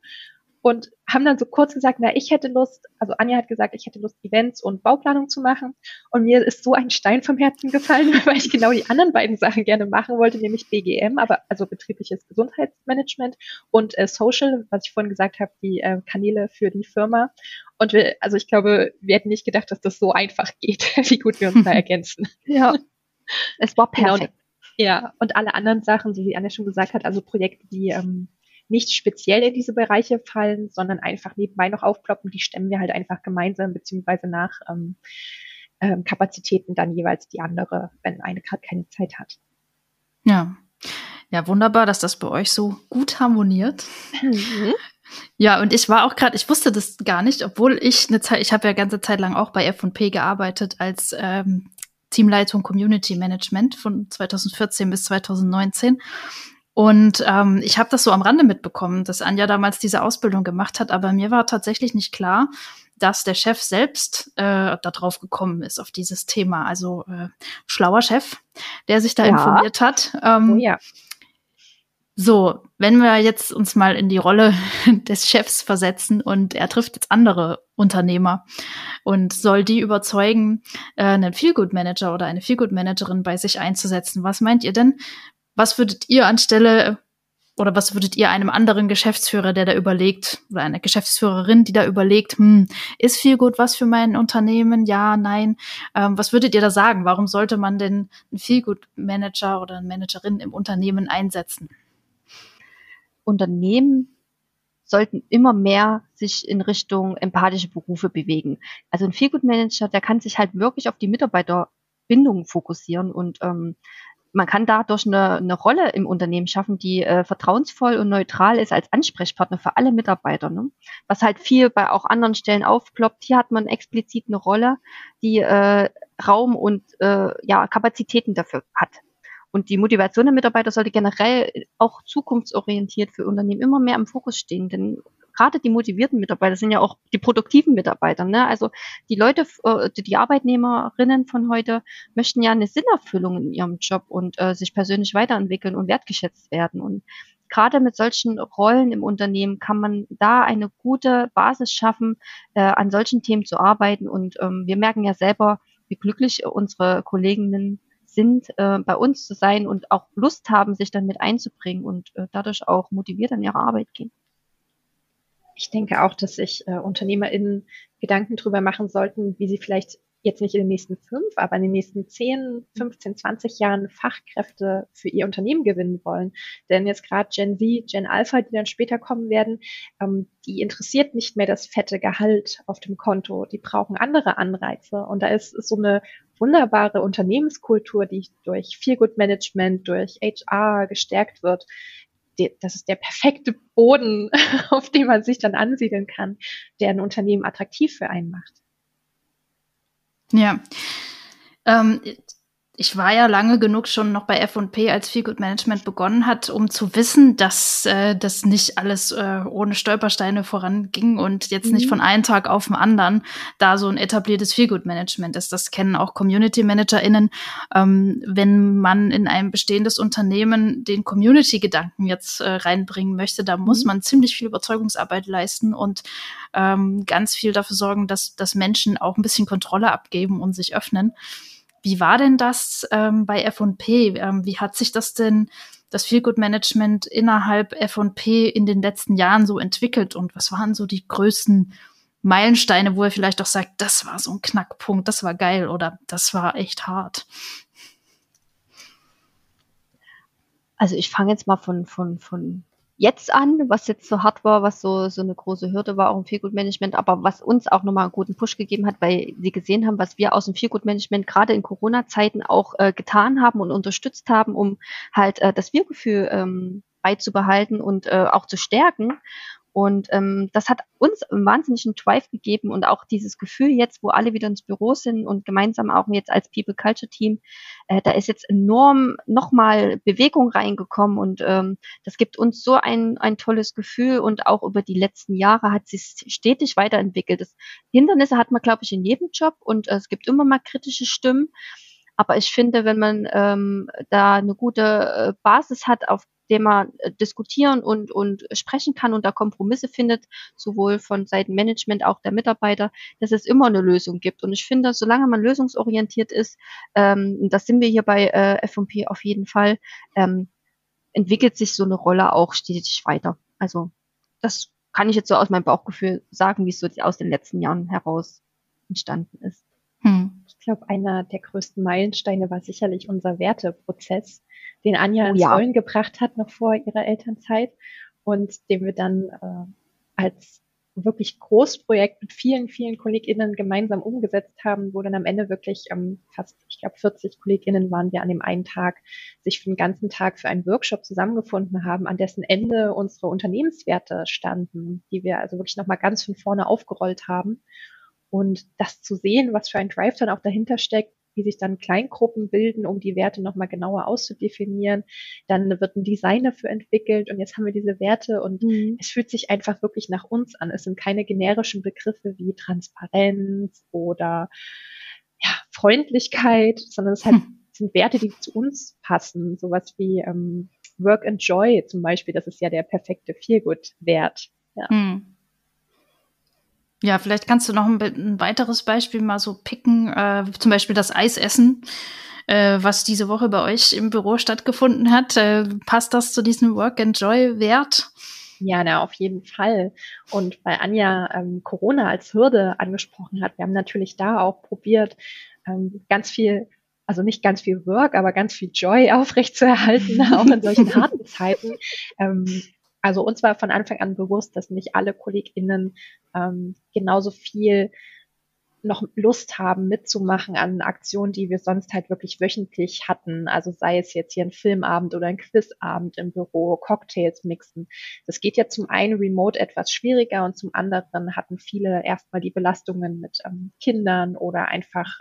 und haben dann so kurz gesagt, na, ich hätte Lust, also Anja hat gesagt, ich hätte Lust, Events und Bauplanung zu machen. Und mir ist so ein Stein vom Herzen gefallen, weil ich genau die anderen beiden Sachen gerne machen wollte, nämlich BGM, aber also betriebliches Gesundheitsmanagement und äh, Social, was ich vorhin gesagt habe, die äh, Kanäle für die Firma. Und wir, also ich glaube, wir hätten nicht gedacht, dass das so einfach geht, wie gut wir uns da ergänzen. Ja. Es war genau. perfekt. Genau. Ja, und alle anderen Sachen, so wie Anja schon gesagt hat, also Projekte, die ähm, nicht speziell in diese Bereiche fallen, sondern einfach nebenbei noch aufploppen. Die stemmen wir halt einfach gemeinsam beziehungsweise nach ähm, ähm, Kapazitäten dann jeweils die andere, wenn eine gerade keine Zeit hat. Ja. Ja, wunderbar, dass das bei euch so gut harmoniert. Mhm. Ja, und ich war auch gerade, ich wusste das gar nicht, obwohl ich eine Zeit, ich habe ja ganze Zeit lang auch bei F&P gearbeitet als ähm, Teamleitung Community Management von 2014 bis 2019. Und ähm, ich habe das so am Rande mitbekommen, dass Anja damals diese Ausbildung gemacht hat, aber mir war tatsächlich nicht klar, dass der Chef selbst äh, darauf gekommen ist, auf dieses Thema. Also äh, schlauer Chef, der sich da ja. informiert hat. Ähm, oh ja. So, wenn wir jetzt uns mal in die Rolle des Chefs versetzen und er trifft jetzt andere Unternehmer und soll die überzeugen, äh, einen Feelgood-Manager oder eine Feelgood-Managerin bei sich einzusetzen. Was meint ihr denn? Was würdet ihr anstelle oder was würdet ihr einem anderen Geschäftsführer, der da überlegt, oder einer Geschäftsführerin, die da überlegt, hm, ist viel gut was für mein Unternehmen? Ja, nein. Ähm, was würdet ihr da sagen? Warum sollte man denn einen Feelgood-Manager oder eine Managerin im Unternehmen einsetzen? Unternehmen sollten immer mehr sich in Richtung empathische Berufe bewegen. Also ein Feelgood-Manager, der kann sich halt wirklich auf die Mitarbeiterbindung fokussieren und ähm, man kann dadurch eine, eine Rolle im Unternehmen schaffen, die äh, vertrauensvoll und neutral ist als Ansprechpartner für alle Mitarbeiter. Ne? Was halt viel bei auch anderen Stellen aufploppt. Hier hat man explizit eine Rolle, die äh, Raum und äh, ja, Kapazitäten dafür hat. Und die Motivation der Mitarbeiter sollte generell auch zukunftsorientiert für Unternehmen immer mehr im Fokus stehen. Denn gerade die motivierten Mitarbeiter sind ja auch die produktiven Mitarbeiter. Ne? Also die Leute, äh, die Arbeitnehmerinnen von heute möchten ja eine Sinnerfüllung in ihrem Job und äh, sich persönlich weiterentwickeln und wertgeschätzt werden. Und gerade mit solchen Rollen im Unternehmen kann man da eine gute Basis schaffen, äh, an solchen Themen zu arbeiten. Und ähm, wir merken ja selber, wie glücklich unsere Kolleginnen sind, äh, bei uns zu sein und auch Lust haben, sich dann mit einzubringen und äh, dadurch auch motiviert an ihre Arbeit gehen ich denke auch, dass sich äh, UnternehmerInnen Gedanken drüber machen sollten, wie sie vielleicht jetzt nicht in den nächsten fünf, aber in den nächsten zehn, 15, 20 Jahren Fachkräfte für ihr Unternehmen gewinnen wollen. Denn jetzt gerade Gen Z, Gen Alpha, die dann später kommen werden, ähm, die interessiert nicht mehr das fette Gehalt auf dem Konto. Die brauchen andere Anreize. Und da ist, ist so eine wunderbare Unternehmenskultur, die durch Feel Good Management, durch HR gestärkt wird, das ist der perfekte Boden, auf dem man sich dann ansiedeln kann, der ein Unternehmen attraktiv für einen macht. Ja. Ähm, ich war ja lange genug schon noch bei F&P, als Feel Good Management begonnen hat, um zu wissen, dass äh, das nicht alles äh, ohne Stolpersteine voranging und jetzt mhm. nicht von einem Tag auf den anderen da so ein etabliertes Feel Good Management ist. Das kennen auch Community ManagerInnen. Ähm, wenn man in ein bestehendes Unternehmen den Community-Gedanken jetzt äh, reinbringen möchte, da muss mhm. man ziemlich viel Überzeugungsarbeit leisten und ähm, ganz viel dafür sorgen, dass, dass Menschen auch ein bisschen Kontrolle abgeben und sich öffnen. Wie war denn das ähm, bei F&P? Ähm, wie hat sich das denn, das Feelgood Management innerhalb F&P in den letzten Jahren so entwickelt und was waren so die größten Meilensteine, wo er vielleicht auch sagt, das war so ein Knackpunkt, das war geil oder das war echt hart? Also ich fange jetzt mal von, von, von jetzt an, was jetzt so hart war, was so, so eine große Hürde war, auch im Feelgood-Management, aber was uns auch nochmal einen guten Push gegeben hat, weil sie gesehen haben, was wir aus dem Feelgood-Management gerade in Corona-Zeiten auch äh, getan haben und unterstützt haben, um halt äh, das Wir-Gefühl ähm, beizubehalten und äh, auch zu stärken. Und ähm, das hat uns einen wahnsinnigen Drive gegeben und auch dieses Gefühl jetzt, wo alle wieder ins Büro sind und gemeinsam auch jetzt als People Culture Team, äh, da ist jetzt enorm nochmal Bewegung reingekommen und ähm, das gibt uns so ein, ein tolles Gefühl und auch über die letzten Jahre hat sich stetig weiterentwickelt. Das Hindernisse hat man, glaube ich, in jedem Job und äh, es gibt immer mal kritische Stimmen. Aber ich finde, wenn man ähm, da eine gute äh, Basis hat, auf dem man äh, diskutieren und, und sprechen kann und da Kompromisse findet, sowohl von Seiten Management, auch der Mitarbeiter, dass es immer eine Lösung gibt. Und ich finde, solange man lösungsorientiert ist, ähm, das sind wir hier bei äh, F&P auf jeden Fall, ähm, entwickelt sich so eine Rolle auch stetig weiter. Also das kann ich jetzt so aus meinem Bauchgefühl sagen, wie es so aus den letzten Jahren heraus entstanden ist. Hm. Ich glaube, einer der größten Meilensteine war sicherlich unser Werteprozess, den Anja oh, ins ja. Rollen gebracht hat, noch vor ihrer Elternzeit und den wir dann äh, als wirklich Großprojekt mit vielen, vielen KollegInnen gemeinsam umgesetzt haben, wo dann am Ende wirklich ähm, fast, ich glaube, 40 KollegInnen waren wir an dem einen Tag, sich für den ganzen Tag für einen Workshop zusammengefunden haben, an dessen Ende unsere Unternehmenswerte standen, die wir also wirklich nochmal ganz von vorne aufgerollt haben. Und das zu sehen, was für ein Drive dann auch dahinter steckt, wie sich dann Kleingruppen bilden, um die Werte nochmal genauer auszudefinieren. Dann wird ein Design dafür entwickelt und jetzt haben wir diese Werte und mhm. es fühlt sich einfach wirklich nach uns an. Es sind keine generischen Begriffe wie Transparenz oder ja, Freundlichkeit, sondern es halt, hm. sind Werte, die zu uns passen. Sowas wie ähm, Work and Joy zum Beispiel, das ist ja der perfekte Feelgood-Wert. Ja. Mhm. Ja, vielleicht kannst du noch ein, ein weiteres Beispiel mal so picken, äh, zum Beispiel das Eisessen, äh, was diese Woche bei euch im Büro stattgefunden hat. Äh, passt das zu diesem Work and Joy Wert? Ja, na, auf jeden Fall. Und weil Anja ähm, Corona als Hürde angesprochen hat, wir haben natürlich da auch probiert, ähm, ganz viel also nicht ganz viel Work, aber ganz viel Joy aufrechtzuerhalten, auch in solchen harten Zeiten. Ähm, also uns war von Anfang an bewusst, dass nicht alle KollegInnen ähm, genauso viel noch Lust haben, mitzumachen an Aktionen, die wir sonst halt wirklich wöchentlich hatten. Also sei es jetzt hier ein Filmabend oder ein Quizabend im Büro, Cocktails mixen. Das geht ja zum einen remote etwas schwieriger und zum anderen hatten viele erstmal die Belastungen mit ähm, Kindern oder einfach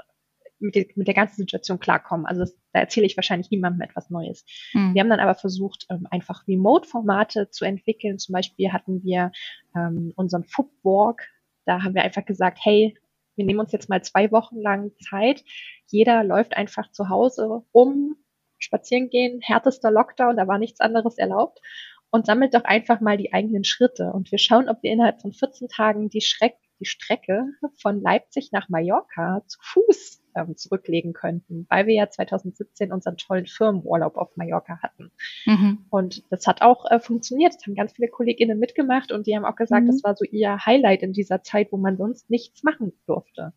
mit, der, mit der ganzen Situation klarkommen. Also das, da erzähle ich wahrscheinlich niemandem etwas Neues. Mhm. Wir haben dann aber versucht, ähm, einfach Remote-Formate zu entwickeln. Zum Beispiel hatten wir ähm, unseren Footwalk. Da haben wir einfach gesagt, hey, wir nehmen uns jetzt mal zwei Wochen lang Zeit. Jeder läuft einfach zu Hause rum, spazieren gehen, härtester Lockdown, da war nichts anderes erlaubt und sammelt doch einfach mal die eigenen Schritte. Und wir schauen, ob wir innerhalb von 14 Tagen die, Schreck, die Strecke von Leipzig nach Mallorca zu Fuß ähm, zurücklegen könnten, weil wir ja 2017 unseren tollen Firmenurlaub auf Mallorca hatten. Mhm. Und das hat auch äh, funktioniert. Das haben ganz viele Kolleginnen mitgemacht und die haben auch gesagt, mhm. das war so ihr Highlight in dieser Zeit, wo man sonst nichts machen durfte.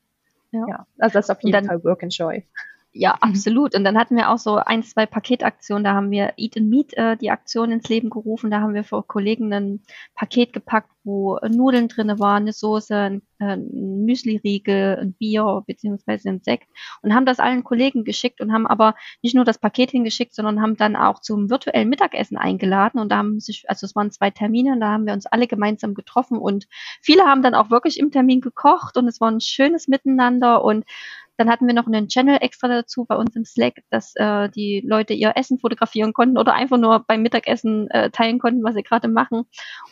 Ja, ja also das ist auf jeden dann, Fall Work and Joy. Ja, absolut. Und dann hatten wir auch so ein, zwei Paketaktionen. Da haben wir Eat and Meet äh, die Aktion ins Leben gerufen. Da haben wir für Kollegen ein Paket gepackt, wo äh, Nudeln drinne waren, eine Soße, ein, äh, ein Müsli-Riegel, ein Bier beziehungsweise ein Sekt und haben das allen Kollegen geschickt und haben aber nicht nur das Paket hingeschickt, sondern haben dann auch zum virtuellen Mittagessen eingeladen und da haben sich, also es waren zwei Termine und da haben wir uns alle gemeinsam getroffen und viele haben dann auch wirklich im Termin gekocht und es war ein schönes Miteinander und Dann hatten wir noch einen Channel extra dazu bei uns im Slack, dass äh, die Leute ihr Essen fotografieren konnten oder einfach nur beim Mittagessen äh, teilen konnten, was sie gerade machen.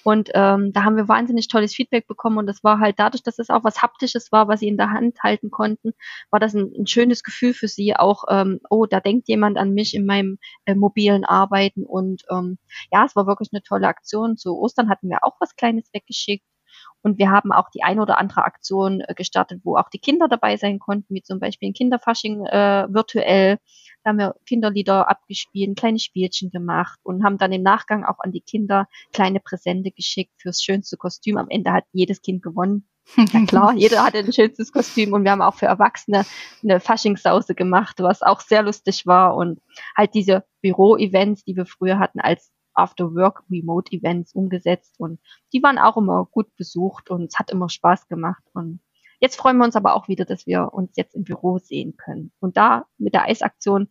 Und ähm, da haben wir wahnsinnig tolles Feedback bekommen und das war halt dadurch, dass es auch was Haptisches war, was sie in der Hand halten konnten, war das ein, ein schönes Gefühl für sie auch, ähm, oh, da denkt jemand an mich in meinem äh, mobilen Arbeiten und ähm, ja, es war wirklich eine tolle Aktion. Zu Ostern hatten wir auch was Kleines weggeschickt. Und wir haben auch die ein oder andere Aktion äh, gestartet, wo auch die Kinder dabei sein konnten, wie zum Beispiel ein Kinderfasching äh, virtuell. Da haben wir Kinderlieder abgespielt, kleine Spielchen gemacht und haben dann im Nachgang auch an die Kinder kleine Präsente geschickt fürs schönste Kostüm. Am Ende hat jedes Kind gewonnen. Ja klar, jeder hatte ein schönstes Kostüm und wir haben auch für Erwachsene eine Faschingssause gemacht, was auch sehr lustig war und halt diese Büro-Events, die wir früher hatten als After-Work-Remote-Events umgesetzt und die waren auch immer gut besucht und es hat immer Spaß gemacht und jetzt freuen wir uns aber auch wieder, dass wir uns jetzt im Büro sehen können und da mit der Eisaktion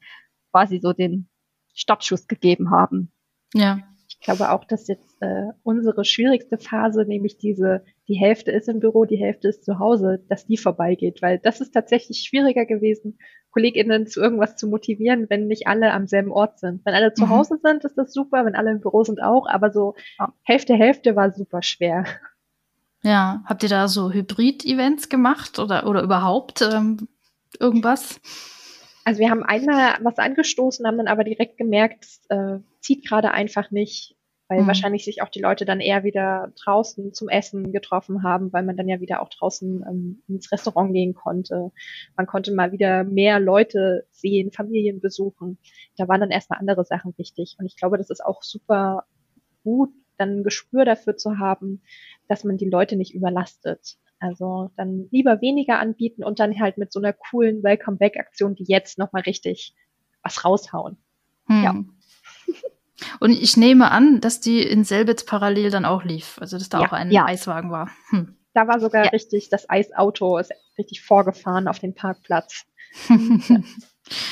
quasi so den Startschuss gegeben haben. Ja. Ich glaube auch, dass jetzt äh, unsere schwierigste Phase, nämlich diese, die Hälfte ist im Büro, die Hälfte ist zu Hause, dass die vorbeigeht, weil das ist tatsächlich schwieriger gewesen, KollegInnen zu irgendwas zu motivieren, wenn nicht alle am selben Ort sind. Wenn alle zu mhm. Hause sind, ist das super, wenn alle im Büro sind auch, aber so Hälfte, Hälfte war super schwer. Ja, habt ihr da so Hybrid-Events gemacht oder, oder überhaupt ähm, irgendwas? Also wir haben einmal was angestoßen, haben dann aber direkt gemerkt, es äh, zieht gerade einfach nicht, weil mhm. wahrscheinlich sich auch die Leute dann eher wieder draußen zum Essen getroffen haben, weil man dann ja wieder auch draußen ähm, ins Restaurant gehen konnte. Man konnte mal wieder mehr Leute sehen, Familien besuchen. Da waren dann erstmal andere Sachen wichtig. Und ich glaube, das ist auch super gut, dann ein Gespür dafür zu haben, dass man die Leute nicht überlastet. Also dann lieber weniger anbieten und dann halt mit so einer coolen Welcome-Back-Aktion wie jetzt nochmal richtig was raushauen. Hm. Ja. Und ich nehme an, dass die in Selbitz parallel dann auch lief. Also dass da ja, auch ein ja. Eiswagen war. Hm. Da war sogar ja. richtig, das Eisauto ist richtig vorgefahren auf den Parkplatz.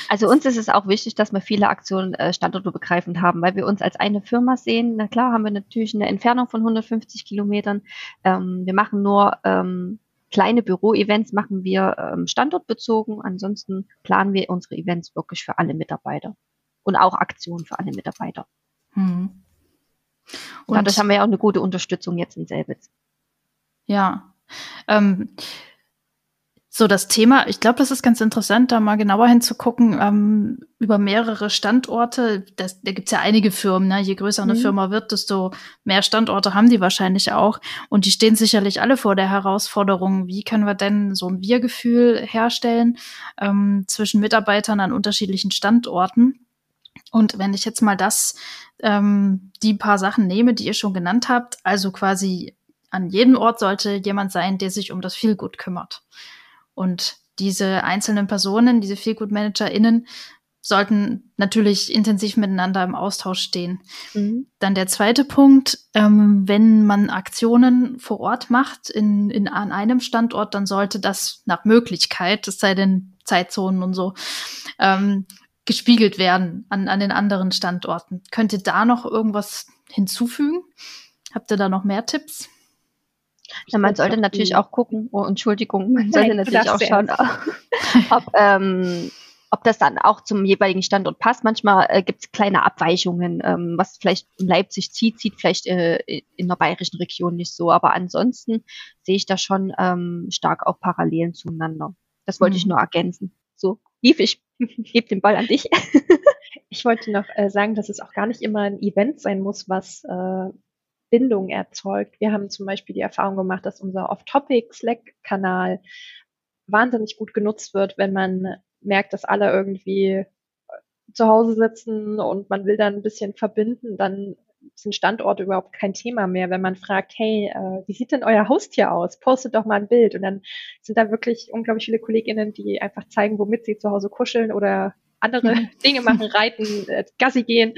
Also uns ist es auch wichtig, dass wir viele Aktionen äh, standortübergreifend haben, weil wir uns als eine Firma sehen. Na klar haben wir natürlich eine Entfernung von 150 Kilometern. Ähm, wir machen nur ähm, kleine Büro-Events, machen wir ähm, standortbezogen. Ansonsten planen wir unsere Events wirklich für alle Mitarbeiter und auch Aktionen für alle Mitarbeiter. Hm. Und dadurch haben wir ja auch eine gute Unterstützung jetzt in Selbitz. Ja. Ähm, so, das Thema, ich glaube, das ist ganz interessant, da mal genauer hinzugucken, ähm, über mehrere Standorte. Das, da gibt's ja einige Firmen, ne? je größer eine mhm. Firma wird, desto mehr Standorte haben die wahrscheinlich auch. Und die stehen sicherlich alle vor der Herausforderung, wie können wir denn so ein Wir-Gefühl herstellen ähm, zwischen Mitarbeitern an unterschiedlichen Standorten. Und wenn ich jetzt mal das, ähm, die paar Sachen nehme, die ihr schon genannt habt, also quasi an jedem Ort sollte jemand sein, der sich um das Feelgood kümmert. Und diese einzelnen Personen, diese Feelgood-ManagerInnen, sollten natürlich intensiv miteinander im Austausch stehen. Mhm. Dann der zweite Punkt, ähm, wenn man Aktionen vor Ort macht in, in, an einem Standort, dann sollte das nach Möglichkeit, es sei denn Zeitzonen und so, ähm, gespiegelt werden an, an den anderen Standorten. Könnt ihr da noch irgendwas hinzufügen? Habt ihr da noch mehr Tipps? Ja, man sollte natürlich auch gucken, oh, Entschuldigung, man sollte Nein, natürlich auch schauen, ob, ähm, ob das dann auch zum jeweiligen Standort passt. Manchmal äh, gibt es kleine Abweichungen, ähm, was vielleicht in Leipzig zieht, zieht vielleicht äh, in der bayerischen Region nicht so. Aber ansonsten sehe ich da schon ähm, stark auch Parallelen zueinander. Das wollte mhm. ich nur ergänzen. So, Yves, ich gebe den Ball an dich. ich wollte noch äh, sagen, dass es auch gar nicht immer ein Event sein muss, was äh, Bindung erzeugt. Wir haben zum Beispiel die Erfahrung gemacht, dass unser Off-Topic-Slack-Kanal wahnsinnig gut genutzt wird, wenn man merkt, dass alle irgendwie zu Hause sitzen und man will dann ein bisschen verbinden, dann sind Standorte überhaupt kein Thema mehr, wenn man fragt, hey, äh, wie sieht denn euer Haustier aus? Postet doch mal ein Bild. Und dann sind da wirklich unglaublich viele KollegInnen, die einfach zeigen, womit sie zu Hause kuscheln oder andere Dinge machen, reiten, äh, Gassi gehen.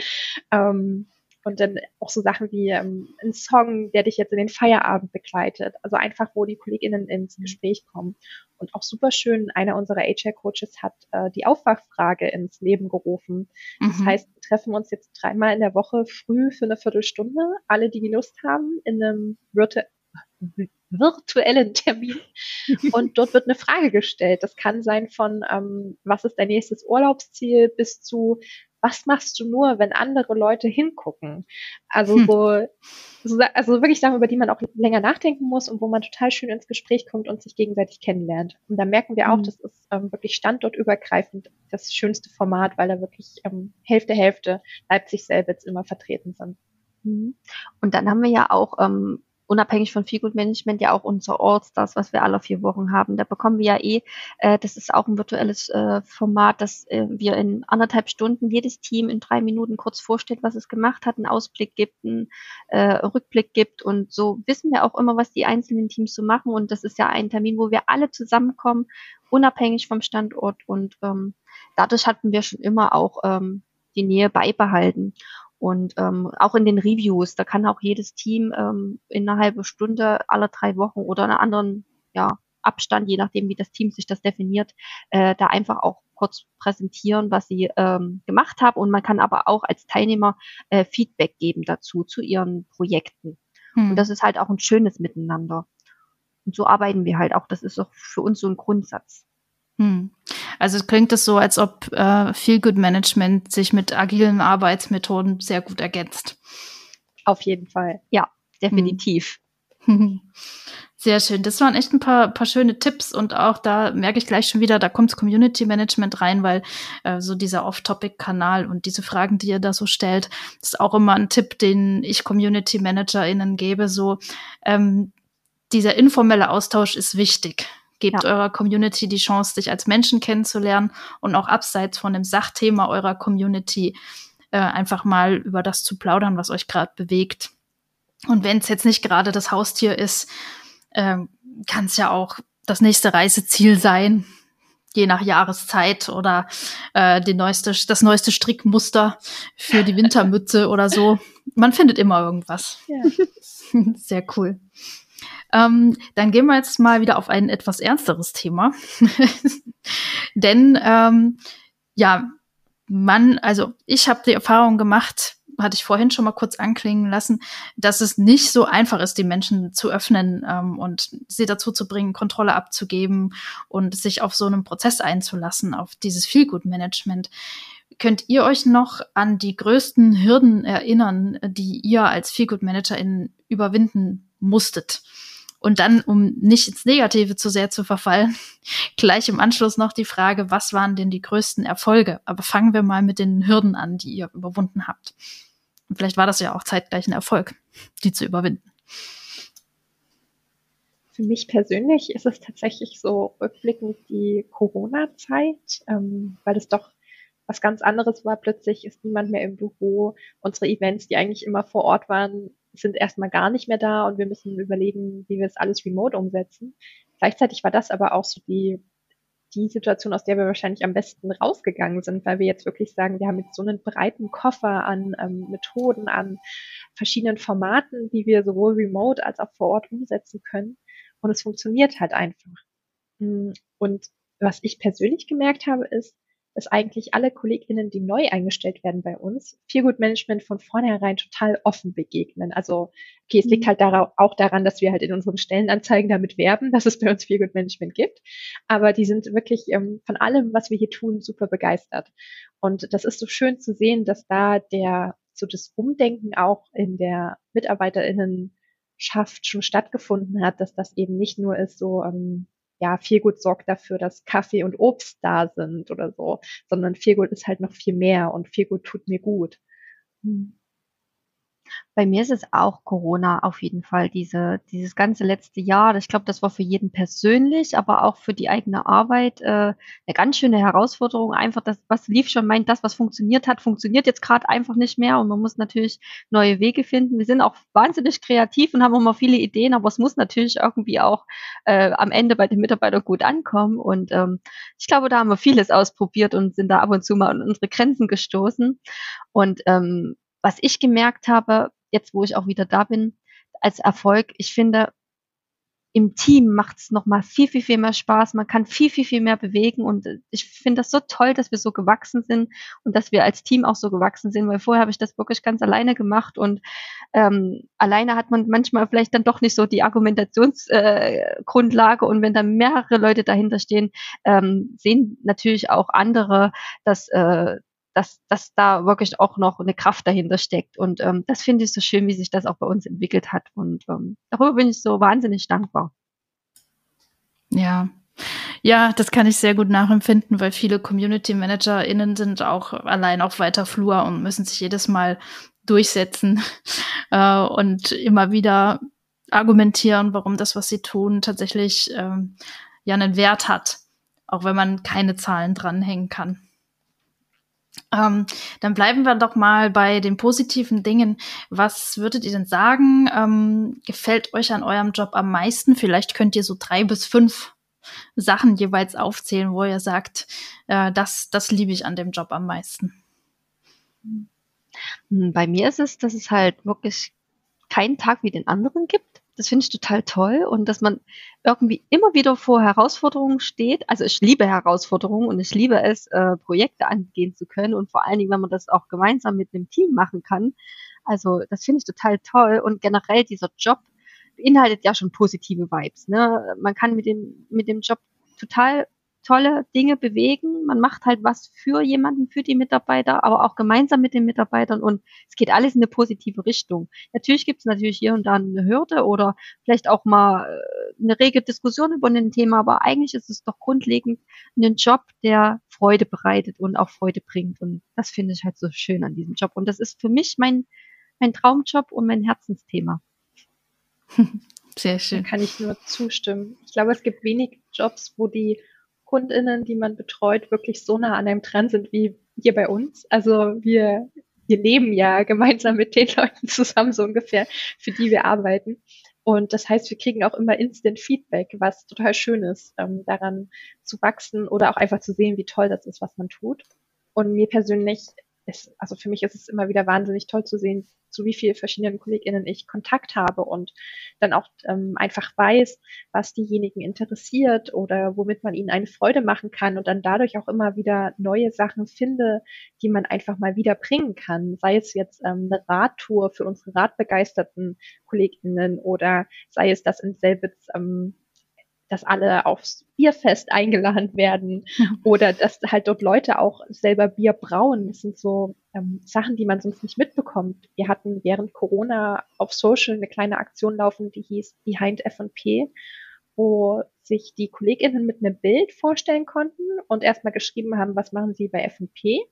Ähm, und dann auch so Sachen wie ähm, ein Song, der dich jetzt in den Feierabend begleitet. Also einfach, wo die KollegInnen ins mhm. Gespräch kommen. Und auch super schön, einer unserer HR-Coaches hat äh, die Aufwachfrage ins Leben gerufen. Mhm. Das heißt, wir treffen uns jetzt dreimal in der Woche früh für eine Viertelstunde. Alle, die die Lust haben, in einem virtu virtuellen Termin und dort wird eine Frage gestellt. Das kann sein von, ähm, was ist dein nächstes Urlaubsziel bis zu, was machst du nur, wenn andere Leute hingucken? Also hm. so, so, also wirklich Sachen, über die man auch länger nachdenken muss und wo man total schön ins Gespräch kommt und sich gegenseitig kennenlernt. Und da merken wir auch, hm. das ist ähm, wirklich standortübergreifend das schönste Format, weil da wirklich ähm, Hälfte, Hälfte Leipzig selber jetzt immer vertreten sind. Mhm. Und dann haben wir ja auch ähm, unabhängig von Feelgood Management ja auch unser Allstars, was wir alle vier Wochen haben. Da bekommen wir ja eh, äh, das ist auch ein virtuelles äh, Format, dass äh, wir in anderthalb Stunden jedes Team in drei Minuten kurz vorstellt, was es gemacht hat, einen Ausblick gibt, einen äh, Rückblick gibt und so wissen wir auch immer, was die einzelnen Teams so machen und das ist ja ein Termin, wo wir alle zusammenkommen, unabhängig vom Standort und ähm, dadurch hatten wir schon immer auch ähm, die Nähe beibehalten. Und ähm, auch in den Reviews, da kann auch jedes Team ähm, in einer halben Stunde alle drei Wochen oder einen anderen ja, Abstand, je nachdem, wie das Team sich das definiert, äh, da einfach auch kurz präsentieren, was sie ähm, gemacht haben. Und man kann aber auch als Teilnehmer äh, Feedback geben dazu, zu ihren Projekten. Hm. Und das ist halt auch ein schönes Miteinander. Und so arbeiten wir halt auch. Das ist auch für uns so ein Grundsatz. Hm. Also klingt es so, als ob äh, Feel Good Management sich mit agilen Arbeitsmethoden sehr gut ergänzt. Auf jeden Fall. Ja, definitiv. Hm. Sehr schön. Das waren echt ein paar, paar schöne Tipps und auch da merke ich gleich schon wieder, da kommt Community Management rein, weil äh, so dieser Off-Topic-Kanal und diese Fragen, die ihr da so stellt, ist auch immer ein Tipp, den ich Community ManagerInnen gebe. So, ähm, dieser informelle Austausch ist wichtig. Gebt ja. eurer Community die Chance, sich als Menschen kennenzulernen und auch abseits von dem Sachthema eurer Community äh, einfach mal über das zu plaudern, was euch gerade bewegt. Und wenn es jetzt nicht gerade das Haustier ist, äh, kann es ja auch das nächste Reiseziel sein, je nach Jahreszeit oder äh, die neueste, das neueste Strickmuster für die Wintermütze oder so. Man findet immer irgendwas. Ja. Sehr cool. Ähm, dann gehen wir jetzt mal wieder auf ein etwas ernsteres Thema. Denn ähm, ja, man, also ich habe die Erfahrung gemacht, hatte ich vorhin schon mal kurz anklingen lassen, dass es nicht so einfach ist, die Menschen zu öffnen ähm, und sie dazu zu bringen, Kontrolle abzugeben und sich auf so einen Prozess einzulassen, auf dieses Feelgood-Management. Könnt ihr euch noch an die größten Hürden erinnern, die ihr als Feelgood-Managerin überwinden musstet? Und dann, um nicht ins Negative zu sehr zu verfallen, gleich im Anschluss noch die Frage, was waren denn die größten Erfolge? Aber fangen wir mal mit den Hürden an, die ihr überwunden habt. Und vielleicht war das ja auch zeitgleich ein Erfolg, die zu überwinden. Für mich persönlich ist es tatsächlich so rückblickend die Corona-Zeit, ähm, weil es doch was ganz anderes war. Plötzlich ist niemand mehr im Büro. Unsere Events, die eigentlich immer vor Ort waren, sind erstmal gar nicht mehr da und wir müssen überlegen, wie wir es alles remote umsetzen. Gleichzeitig war das aber auch so die, die Situation, aus der wir wahrscheinlich am besten rausgegangen sind, weil wir jetzt wirklich sagen, wir haben jetzt so einen breiten Koffer an ähm, Methoden, an verschiedenen Formaten, die wir sowohl remote als auch vor Ort umsetzen können. Und es funktioniert halt einfach. Mm, und was ich persönlich gemerkt habe, ist, dass eigentlich alle KollegInnen, die neu eingestellt werden bei uns, Feelgood Management von vornherein total offen begegnen. Also, okay, es liegt mhm. halt darauf, auch daran, dass wir halt in unseren Stellenanzeigen damit werben, dass es bei uns Feelgood Management gibt. Aber die sind wirklich ähm, von allem, was wir hier tun, super begeistert. Und das ist so schön zu sehen, dass da der, so das Umdenken auch in der MitarbeiterInnenschaft schon stattgefunden hat, dass das eben nicht nur ist so, ähm, ja, Feelgood sorgt dafür, dass Kaffee und Obst da sind oder so, sondern Feelgood ist halt noch viel mehr und Feelgood tut mir gut. Hm. Bei mir ist es auch Corona auf jeden Fall, diese, dieses ganze letzte Jahr. Ich glaube, das war für jeden persönlich, aber auch für die eigene Arbeit äh, eine ganz schöne Herausforderung. Einfach das, was lief schon, meint, das, was funktioniert hat, funktioniert jetzt gerade einfach nicht mehr und man muss natürlich neue Wege finden. Wir sind auch wahnsinnig kreativ und haben immer viele Ideen, aber es muss natürlich irgendwie auch äh, am Ende bei den Mitarbeitern gut ankommen. Und ähm, ich glaube, da haben wir vieles ausprobiert und sind da ab und zu mal an unsere Grenzen gestoßen. Und ähm, was ich gemerkt habe, jetzt wo ich auch wieder da bin, als Erfolg, ich finde, im Team macht es nochmal viel, viel, viel mehr Spaß. Man kann viel, viel, viel mehr bewegen. Und ich finde das so toll, dass wir so gewachsen sind und dass wir als Team auch so gewachsen sind, weil vorher habe ich das wirklich ganz alleine gemacht und ähm, alleine hat man manchmal vielleicht dann doch nicht so die Argumentationsgrundlage äh, und wenn dann mehrere Leute dahinter stehen, ähm, sehen natürlich auch andere, dass äh, dass, dass da wirklich auch noch eine Kraft dahinter steckt. Und ähm, das finde ich so schön, wie sich das auch bei uns entwickelt hat. Und ähm, darüber bin ich so wahnsinnig dankbar. Ja. Ja, das kann ich sehr gut nachempfinden, weil viele Community ManagerInnen sind auch allein auf weiter Flur und müssen sich jedes Mal durchsetzen äh, und immer wieder argumentieren, warum das, was sie tun, tatsächlich ähm, ja einen Wert hat, auch wenn man keine Zahlen dranhängen kann. Ähm, dann bleiben wir doch mal bei den positiven Dingen. Was würdet ihr denn sagen? Ähm, gefällt euch an eurem Job am meisten? Vielleicht könnt ihr so drei bis fünf Sachen jeweils aufzählen, wo ihr sagt, äh, das, das liebe ich an dem Job am meisten. Bei mir ist es, dass es halt wirklich keinen Tag wie den anderen gibt. Das finde ich total toll und dass man irgendwie immer wieder vor Herausforderungen steht. Also ich liebe Herausforderungen und ich liebe es, äh, Projekte angehen zu können und vor allen Dingen, wenn man das auch gemeinsam mit einem Team machen kann. Also das finde ich total toll und generell dieser Job beinhaltet ja schon positive Vibes. Ne? Man kann mit dem, mit dem Job total tolle Dinge bewegen. Man macht halt was für jemanden, für die Mitarbeiter, aber auch gemeinsam mit den Mitarbeitern und es geht alles in eine positive Richtung. Natürlich gibt es natürlich hier und da eine Hürde oder vielleicht auch mal äh, eine rege Diskussion über ein Thema, aber eigentlich ist es doch grundlegend ein Job, der Freude bereitet und auch Freude bringt und das finde ich halt so schön an diesem Job und das ist für mich mein, mein Traumjob und mein Herzensthema. Sehr schön. Da kann ich nur zustimmen. Ich glaube, es gibt wenig Jobs, wo die KundInnen, die man betreut, wirklich so nah an einem dran sind wie hier bei uns. Also wir, wir leben ja gemeinsam mit den Leuten zusammen so ungefähr, für die wir arbeiten. Und das heißt, wir kriegen auch immer Instant Feedback, was total schön ist, ähm, daran zu wachsen oder auch einfach zu sehen, wie toll das ist, was man tut. Und mir persönlich ist, also für mich ist es immer wieder wahnsinnig toll zu sehen, zu wie vielen verschiedenen KollegInnen ich Kontakt habe und dann auch ähm, einfach weiß, was diejenigen interessiert oder womit man ihnen eine Freude machen kann und dann dadurch auch immer wieder neue Sachen finde, die man einfach mal wieder bringen kann. Sei es jetzt ähm, eine Radtour für unsere radbegeisterten KollegInnen oder sei es das in Selbitz ähm, dass alle aufs Bierfest eingeladen werden oder dass halt dort Leute auch selber Bier brauen. Das sind so ähm, Sachen, die man sonst nicht mitbekommt. Wir hatten während Corona auf Social eine kleine Aktion laufen, die hieß Behind F&P, wo sich die KollegInnen mit einem Bild vorstellen konnten und erstmal geschrieben haben, was machen sie bei F&P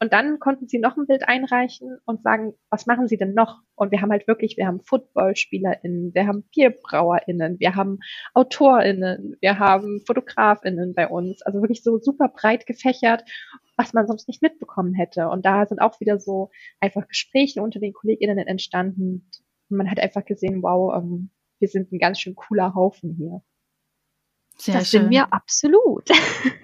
und dann konnten sie noch ein Bild einreichen und sagen, was machen sie denn noch? Und wir haben halt wirklich, wir haben FootballspielerInnen, wir haben BierbrauerInnen, wir haben AutorInnen, wir haben FotografInnen bei uns. Also wirklich so super breit gefächert, was man sonst nicht mitbekommen hätte. Und da sind auch wieder so einfach Gespräche unter den KollegInnen entstanden. Und man hat einfach gesehen, wow, ähm, wir sind ein ganz schön cooler Haufen hier. Sehr das schön. sind wir absolut.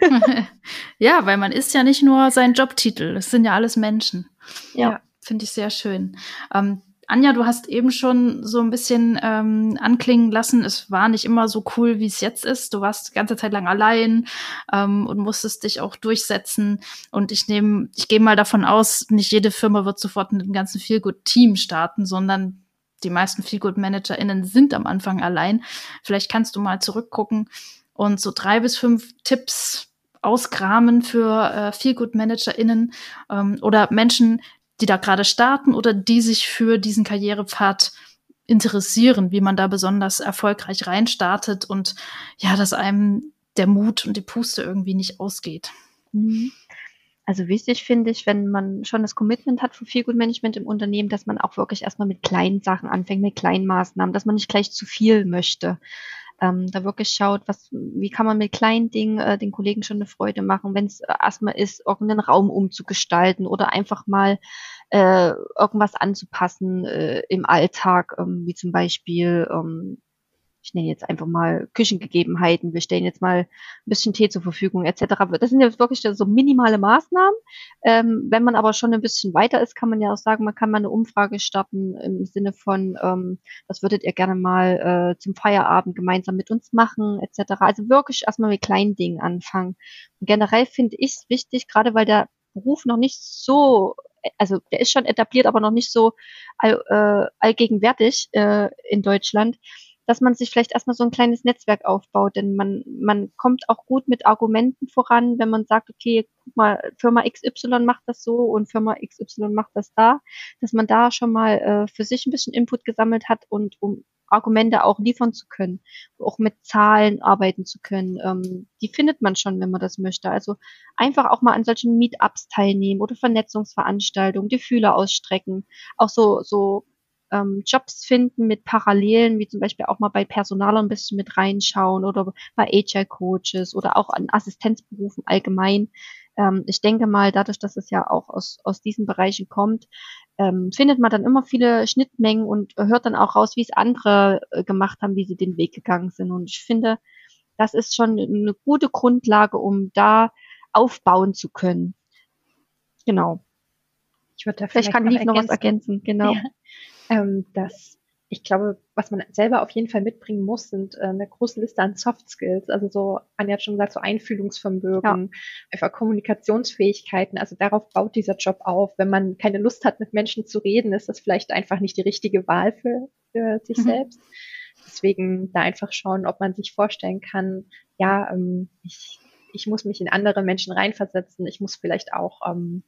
ja, weil man ist ja nicht nur sein Jobtitel, es sind ja alles Menschen. Ja, ja finde ich sehr schön. Ähm, Anja, du hast eben schon so ein bisschen ähm, anklingen lassen, es war nicht immer so cool, wie es jetzt ist. Du warst die ganze Zeit lang allein ähm, und musstest dich auch durchsetzen. Und ich nehme, ich gehe mal davon aus, nicht jede Firma wird sofort mit einem ganzen Feelgood-Team starten, sondern die meisten Feelgood-ManagerInnen sind am Anfang allein. Vielleicht kannst du mal zurückgucken und so drei bis fünf Tipps auskramen für äh, Feelgood-ManagerInnen ähm, oder Menschen, die da gerade starten oder die sich für diesen Karrierepfad interessieren, wie man da besonders erfolgreich reinstartet und ja, dass einem der Mut und die Puste irgendwie nicht ausgeht. Mhm. Also wichtig finde ich, wenn man schon das Commitment hat für viel Good Management im Unternehmen, dass man auch wirklich erstmal mit kleinen Sachen anfängt, mit kleinen Maßnahmen, dass man nicht gleich zu viel möchte ähm, da wirklich schaut, was, wie kann man mit kleinen Dingen äh, den Kollegen schon eine Freude machen, wenn es äh, erstmal ist, irgendeinen Raum umzugestalten oder einfach mal äh, irgendwas anzupassen äh, im Alltag, ähm, wie zum Beispiel ähm, ich nenne jetzt einfach mal Küchengegebenheiten, wir stellen jetzt mal ein bisschen Tee zur Verfügung etc. Das sind jetzt wirklich so minimale Maßnahmen. Ähm, wenn man aber schon ein bisschen weiter ist, kann man ja auch sagen, man kann mal eine Umfrage starten im Sinne von, ähm, was würdet ihr gerne mal äh, zum Feierabend gemeinsam mit uns machen etc. Also wirklich erstmal mit kleinen Dingen anfangen. Und generell finde ich es wichtig, gerade weil der Beruf noch nicht so also der ist schon etabliert, aber noch nicht so all, äh, allgegenwärtig äh, in Deutschland, dass man sich vielleicht erstmal so ein kleines Netzwerk aufbaut, denn man, man kommt auch gut mit Argumenten voran, wenn man sagt, okay, guck mal, Firma XY macht das so und Firma XY macht das da, dass man da schon mal äh, für sich ein bisschen Input gesammelt hat und um Argumente auch liefern zu können, auch mit Zahlen arbeiten zu können. Ähm, die findet man schon, wenn man das möchte. Also einfach auch mal an solchen Meetups teilnehmen oder Vernetzungsveranstaltungen, die Fühler ausstrecken, auch so, so ähm, Jobs finden mit Parallelen, wie zum Beispiel auch mal bei Personalern ein bisschen mit reinschauen oder bei HR-Coaches oder auch an Assistenzberufen allgemein. Ähm, ich denke mal, dadurch, dass es ja auch aus, aus diesen Bereichen kommt, ähm, findet man dann immer viele Schnittmengen und hört dann auch raus, wie es andere äh, gemacht haben, wie sie den Weg gegangen sind. Und ich finde, das ist schon eine gute Grundlage, um da aufbauen zu können. Genau. Ich würde da vielleicht, vielleicht kann Liv noch was ergänzen. Genau. Ja ähm, dass ich glaube, was man selber auf jeden Fall mitbringen muss, sind äh, eine große Liste an Soft Skills. Also so, Anja hat schon gesagt, so Einfühlungsvermögen, ja. einfach Kommunikationsfähigkeiten. Also darauf baut dieser Job auf. Wenn man keine Lust hat, mit Menschen zu reden, ist das vielleicht einfach nicht die richtige Wahl für, für sich mhm. selbst. Deswegen da einfach schauen, ob man sich vorstellen kann, ja, ähm, ich, ich muss mich in andere Menschen reinversetzen. Ich muss vielleicht auch ähm,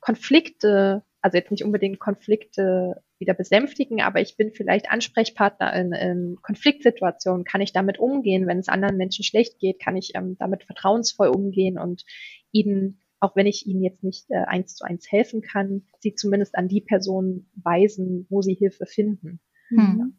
Konflikte, also jetzt nicht unbedingt Konflikte wieder besänftigen, aber ich bin vielleicht Ansprechpartner in, in Konfliktsituationen, kann ich damit umgehen, wenn es anderen Menschen schlecht geht, kann ich ähm, damit vertrauensvoll umgehen und ihnen, auch wenn ich ihnen jetzt nicht äh, eins zu eins helfen kann, sie zumindest an die Person weisen, wo sie Hilfe finden. Hm.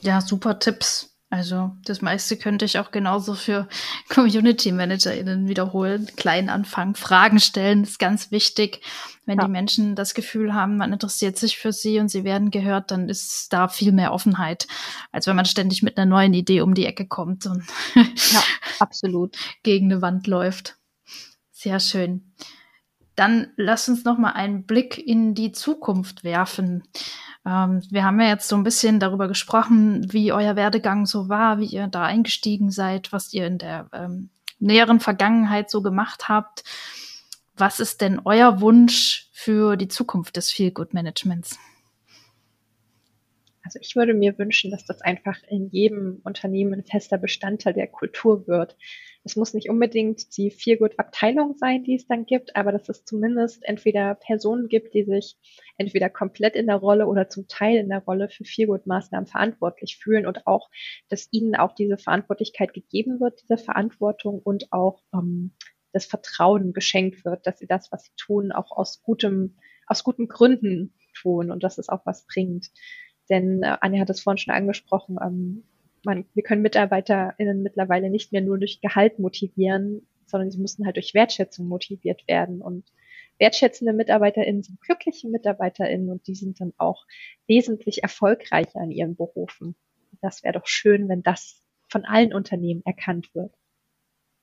Ja, super Tipps. Also das meiste könnte ich auch genauso für Community ManagerInnen wiederholen. Klein anfangen, Fragen stellen ist ganz wichtig. Wenn ja. die Menschen das Gefühl haben, man interessiert sich für sie und sie werden gehört, dann ist da viel mehr Offenheit, als wenn man ständig mit einer neuen Idee um die Ecke kommt und ja, absolut gegen eine Wand läuft. Sehr schön. Dann lass uns noch mal einen Blick in die Zukunft werfen. Ähm, wir haben ja jetzt so ein bisschen darüber gesprochen, wie euer Werdegang so war, wie ihr da eingestiegen seid, was ihr in der ähm, näheren Vergangenheit so gemacht habt. Was ist denn euer Wunsch für die Zukunft des Feel Good Managements? Also ich würde mir wünschen, dass das einfach in jedem Unternehmen ein fester Bestandteil der Kultur wird. Es muss nicht unbedingt die Feelgood-Abteilung sein, die es dann gibt, aber dass es zumindest entweder Personen gibt, die sich entweder komplett in der Rolle oder zum Teil in der Rolle für Feelgood-Maßnahmen verantwortlich fühlen und auch, dass ihnen auch diese Verantwortlichkeit gegeben wird, diese Verantwortung und auch ähm, das Vertrauen geschenkt wird, dass sie das, was sie tun, auch aus gutem, aus guten Gründen tun und dass es auch was bringt. Denn äh, Anja hat es vorhin schon angesprochen, ähm, man, wir können MitarbeiterInnen mittlerweile nicht mehr nur durch Gehalt motivieren, sondern sie müssen halt durch Wertschätzung motiviert werden. Und wertschätzende MitarbeiterInnen sind glückliche MitarbeiterInnen und die sind dann auch wesentlich erfolgreicher in ihren Berufen. Das wäre doch schön, wenn das von allen Unternehmen erkannt wird.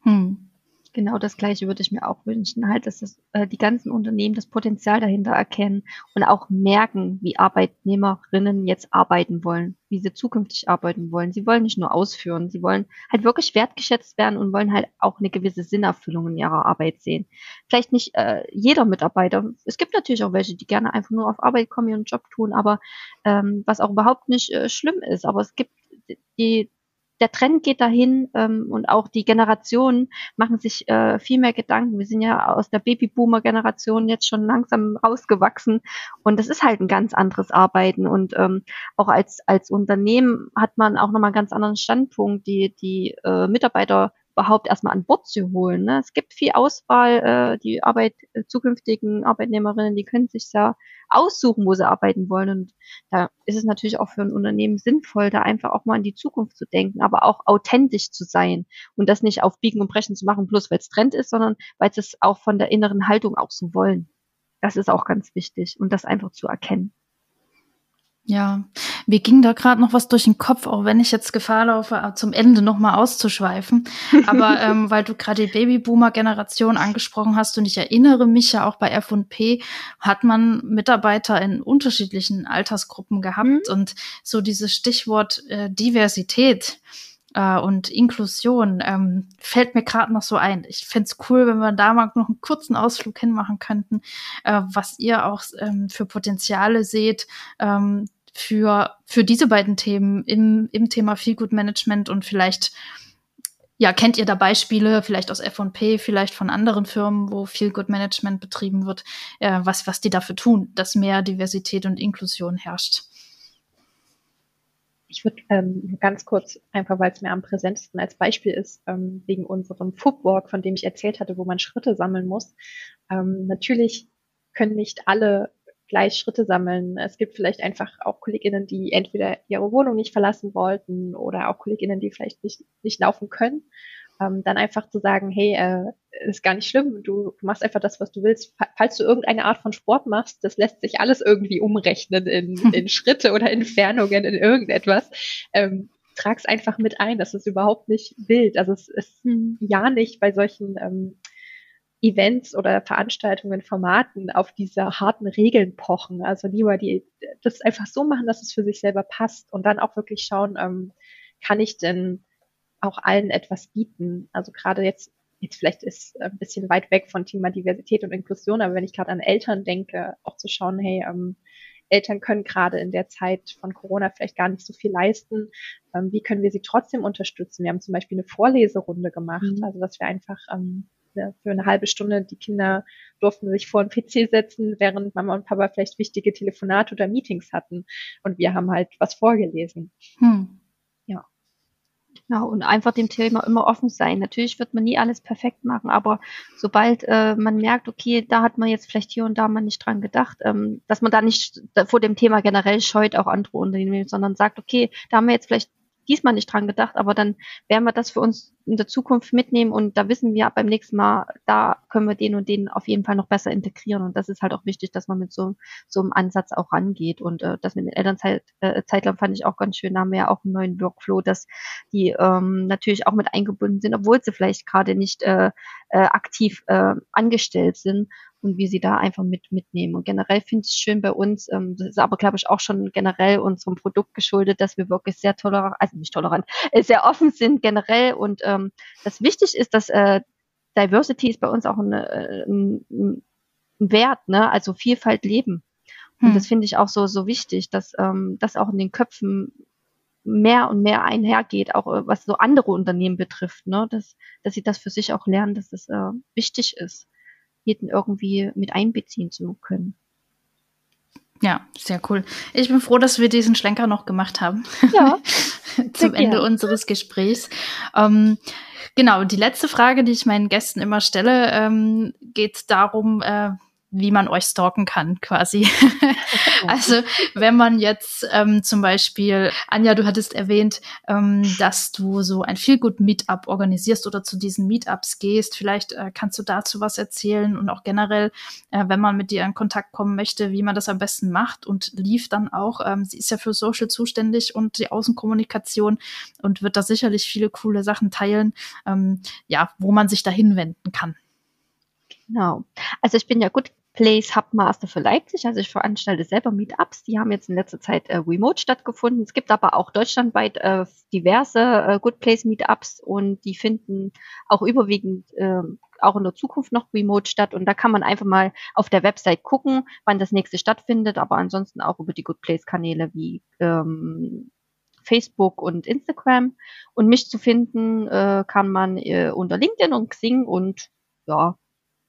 Hm. Genau das Gleiche würde ich mir auch wünschen, halt, dass das, äh, die ganzen Unternehmen das Potenzial dahinter erkennen und auch merken, wie Arbeitnehmerinnen jetzt arbeiten wollen, wie sie zukünftig arbeiten wollen. Sie wollen nicht nur ausführen, sie wollen halt wirklich wertgeschätzt werden und wollen halt auch eine gewisse Sinnerfüllung in ihrer Arbeit sehen. Vielleicht nicht äh, jeder Mitarbeiter. Es gibt natürlich auch welche, die gerne einfach nur auf Arbeit kommen, ihren Job tun, aber ähm, was auch überhaupt nicht äh, schlimm ist. Aber es gibt die der Trend geht dahin ähm, und auch die Generationen machen sich äh, viel mehr Gedanken. Wir sind ja aus der Babyboomer-Generation jetzt schon langsam rausgewachsen und das ist halt ein ganz anderes Arbeiten und ähm, auch als als Unternehmen hat man auch nochmal einen ganz anderen Standpunkt. Die die äh, Mitarbeiter überhaupt erstmal an Bord zu holen. Ne? Es gibt viel Auswahl, äh, die Arbeit, äh, zukünftigen Arbeitnehmerinnen, die können sich ja aussuchen, wo sie arbeiten wollen. Und da ist es natürlich auch für ein Unternehmen sinnvoll, da einfach auch mal in die Zukunft zu denken, aber auch authentisch zu sein und das nicht auf Biegen und Brechen zu machen, bloß weil es Trend ist, sondern weil sie es auch von der inneren Haltung auch so wollen. Das ist auch ganz wichtig und das einfach zu erkennen. Ja, mir ging da gerade noch was durch den Kopf, auch wenn ich jetzt Gefahr laufe, äh, zum Ende noch mal auszuschweifen. Aber ähm, weil du gerade die Babyboomer-Generation angesprochen hast und ich erinnere mich ja auch bei F&P hat man Mitarbeiter in unterschiedlichen Altersgruppen gehabt mhm. und so dieses Stichwort äh, Diversität äh, und Inklusion ähm, fällt mir gerade noch so ein. Ich fände es cool, wenn wir da mal noch einen kurzen Ausflug hinmachen könnten, äh, was ihr auch ähm, für Potenziale seht ähm, für, für diese beiden Themen im, im Thema Feel Good Management und vielleicht ja, kennt ihr da Beispiele, vielleicht aus F&P, vielleicht von anderen Firmen, wo Feel Good Management betrieben wird, äh, was, was die dafür tun, dass mehr Diversität und Inklusion herrscht? Ich würde ähm, ganz kurz, einfach weil es mir am präsentesten als Beispiel ist, ähm, wegen unserem Footwalk, von dem ich erzählt hatte, wo man Schritte sammeln muss. Ähm, natürlich können nicht alle gleich Schritte sammeln. Es gibt vielleicht einfach auch KollegInnen, die entweder ihre Wohnung nicht verlassen wollten oder auch KollegInnen, die vielleicht nicht, nicht laufen können ähm, dann einfach zu sagen, hey, äh, ist gar nicht schlimm, du, du machst einfach das, was du willst. Falls du irgendeine Art von Sport machst, das lässt sich alles irgendwie umrechnen in, in Schritte oder Entfernungen, in irgendetwas. Ähm, trag's einfach mit ein, das ist überhaupt nicht wild. Also es ist hm. ja nicht bei solchen ähm, Events oder Veranstaltungen, Formaten auf diese harten Regeln pochen. Also lieber die, das einfach so machen, dass es für sich selber passt und dann auch wirklich schauen, ähm, kann ich denn auch allen etwas bieten. Also gerade jetzt, jetzt vielleicht ist ein bisschen weit weg von Thema Diversität und Inklusion, aber wenn ich gerade an Eltern denke, auch zu schauen, hey, ähm, Eltern können gerade in der Zeit von Corona vielleicht gar nicht so viel leisten. Ähm, wie können wir sie trotzdem unterstützen? Wir haben zum Beispiel eine Vorleserunde gemacht, mhm. also dass wir einfach ähm, für eine halbe Stunde die Kinder durften sich vor den PC setzen, während Mama und Papa vielleicht wichtige Telefonate oder Meetings hatten. Und wir haben halt was vorgelesen. Hm. Genau, und einfach dem Thema immer offen sein. Natürlich wird man nie alles perfekt machen, aber sobald äh, man merkt, okay, da hat man jetzt vielleicht hier und da mal nicht dran gedacht, ähm, dass man da nicht vor dem Thema generell scheut, auch andere Unternehmen, sondern sagt, okay, da haben wir jetzt vielleicht diesmal nicht dran gedacht, aber dann werden wir das für uns in der Zukunft mitnehmen und da wissen wir beim nächsten Mal, da können wir den und den auf jeden Fall noch besser integrieren. Und das ist halt auch wichtig, dass man mit so, so einem Ansatz auch rangeht. Und äh, das mit den Elternzeit äh, Zeitlang fand ich auch ganz schön, da haben wir ja auch einen neuen Workflow, dass die ähm, natürlich auch mit eingebunden sind, obwohl sie vielleicht gerade nicht äh, äh, aktiv äh, angestellt sind und wie sie da einfach mit mitnehmen. Und generell finde ich es schön bei uns, ähm, das ist aber, glaube ich, auch schon generell unserem Produkt geschuldet, dass wir wirklich sehr tolerant, also nicht tolerant, äh, sehr offen sind generell und ähm, das wichtig ist, dass äh, Diversity ist bei uns auch äh, ein, ein Wert, ne? also Vielfalt leben. Und hm. das finde ich auch so, so wichtig, dass ähm, das auch in den Köpfen mehr und mehr einhergeht, auch äh, was so andere Unternehmen betrifft, ne? dass, dass sie das für sich auch lernen, dass es äh, wichtig ist jeden irgendwie mit einbeziehen zu können. Ja, sehr cool. Ich bin froh, dass wir diesen Schlenker noch gemacht haben. Ja. Zum Ende unseres Gesprächs. Ähm, genau, die letzte Frage, die ich meinen Gästen immer stelle, ähm, geht darum, äh, wie man euch stalken kann, quasi. also wenn man jetzt ähm, zum Beispiel, Anja, du hattest erwähnt, ähm, dass du so ein Feelgood Meetup organisierst oder zu diesen Meetups gehst. Vielleicht äh, kannst du dazu was erzählen und auch generell, äh, wenn man mit dir in Kontakt kommen möchte, wie man das am besten macht und lief dann auch. Ähm, sie ist ja für Social zuständig und die Außenkommunikation und wird da sicherlich viele coole Sachen teilen, ähm, ja, wo man sich da hinwenden kann. Genau. Also ich bin ja gut Place Hubmaster für Leipzig. Also ich veranstalte selber Meetups. Die haben jetzt in letzter Zeit äh, remote stattgefunden. Es gibt aber auch deutschlandweit äh, diverse äh, Good Place Meetups und die finden auch überwiegend äh, auch in der Zukunft noch remote statt. Und da kann man einfach mal auf der Website gucken, wann das nächste stattfindet, aber ansonsten auch über die Good Place Kanäle wie ähm, Facebook und Instagram. Und mich zu finden äh, kann man äh, unter LinkedIn und Xing und ja,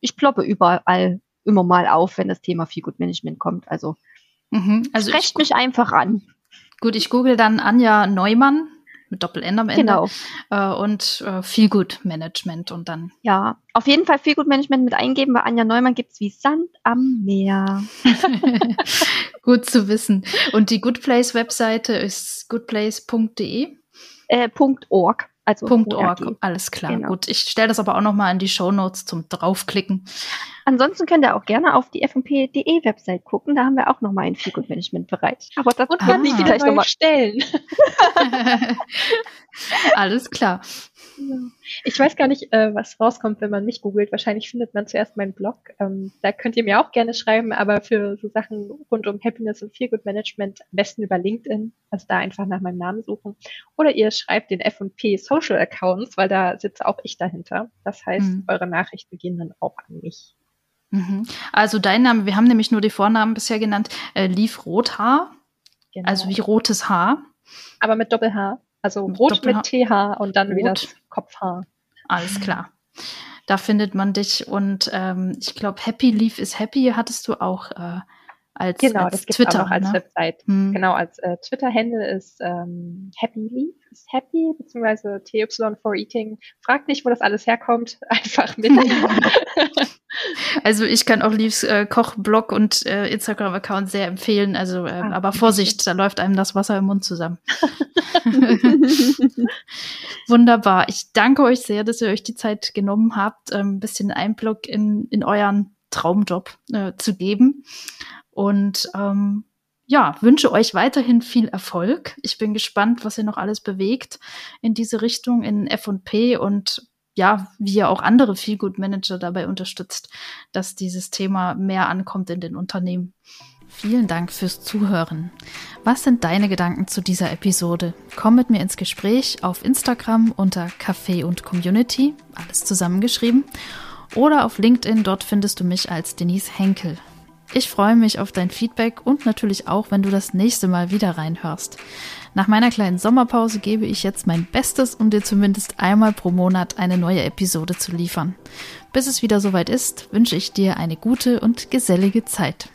ich ploppe überall immer mal auf, wenn das Thema Feelgood Management kommt. Also, mhm. also sprecht mich einfach an. Gut, ich google dann Anja Neumann mit Doppel-N am Ende. Genau. Äh, und äh, Feelgood Management und dann. Ja, auf jeden Fall Feelgood Management mit eingeben. Bei Anja Neumann gibt's wie Sand am Meer. Gut zu wissen. Und die Good Place Webseite ist goodplace.de? Äh, .org. Also .org, alles klar. Genau. Gut, ich stelle das aber auch nochmal in die Show Notes zum draufklicken. Ansonsten könnt ihr auch gerne auf die fp.de Website gucken. Da haben wir auch nochmal einen Feelgood Management Bereich. Aber das Und kann ich vielleicht nochmal stellen. alles klar. Ich weiß gar nicht, äh, was rauskommt, wenn man mich googelt. Wahrscheinlich findet man zuerst meinen Blog. Ähm, da könnt ihr mir auch gerne schreiben, aber für so Sachen rund um Happiness und Feelgood Management am besten über LinkedIn. Also da einfach nach meinem Namen suchen. Oder ihr schreibt den F&P Social Accounts, weil da sitze auch ich dahinter. Das heißt, mhm. eure Nachrichten gehen dann auch an mich. Mhm. Also dein Name, wir haben nämlich nur die Vornamen bisher genannt, äh, Lief Rothaar. Genau. Also wie rotes Haar. Aber mit Doppel-H. Also rot Doppel mit TH und dann rot. wieder Kopfhaar. Alles klar. Da findet man dich und ähm, ich glaube, Happy Leaf is Happy hattest du auch äh, als, genau, als das Twitter, auch als ne? Website. Hm. Genau, als äh, Twitter-Handle ist ähm, Happy Leaf, ist Happy, beziehungsweise TY for Eating. Fragt nicht, wo das alles herkommt, einfach mit. also ich kann auch Leaves äh, Kochblog und äh, Instagram-Account sehr empfehlen. Also, äh, ah, aber Vorsicht, da läuft einem das Wasser im Mund zusammen. Wunderbar. Ich danke euch sehr, dass ihr euch die Zeit genommen habt, ähm, ein bisschen Einblick in, in euren Traumjob äh, zu geben. Und ähm, ja, wünsche euch weiterhin viel Erfolg. Ich bin gespannt, was ihr noch alles bewegt in diese Richtung in F&P und ja, wie ihr auch andere Feelgood Manager dabei unterstützt, dass dieses Thema mehr ankommt in den Unternehmen. Vielen Dank fürs Zuhören. Was sind deine Gedanken zu dieser Episode? Komm mit mir ins Gespräch auf Instagram unter Café und Community, alles zusammengeschrieben, oder auf LinkedIn, dort findest du mich als Denise Henkel. Ich freue mich auf dein Feedback und natürlich auch, wenn du das nächste Mal wieder reinhörst. Nach meiner kleinen Sommerpause gebe ich jetzt mein Bestes, um dir zumindest einmal pro Monat eine neue Episode zu liefern. Bis es wieder soweit ist, wünsche ich dir eine gute und gesellige Zeit.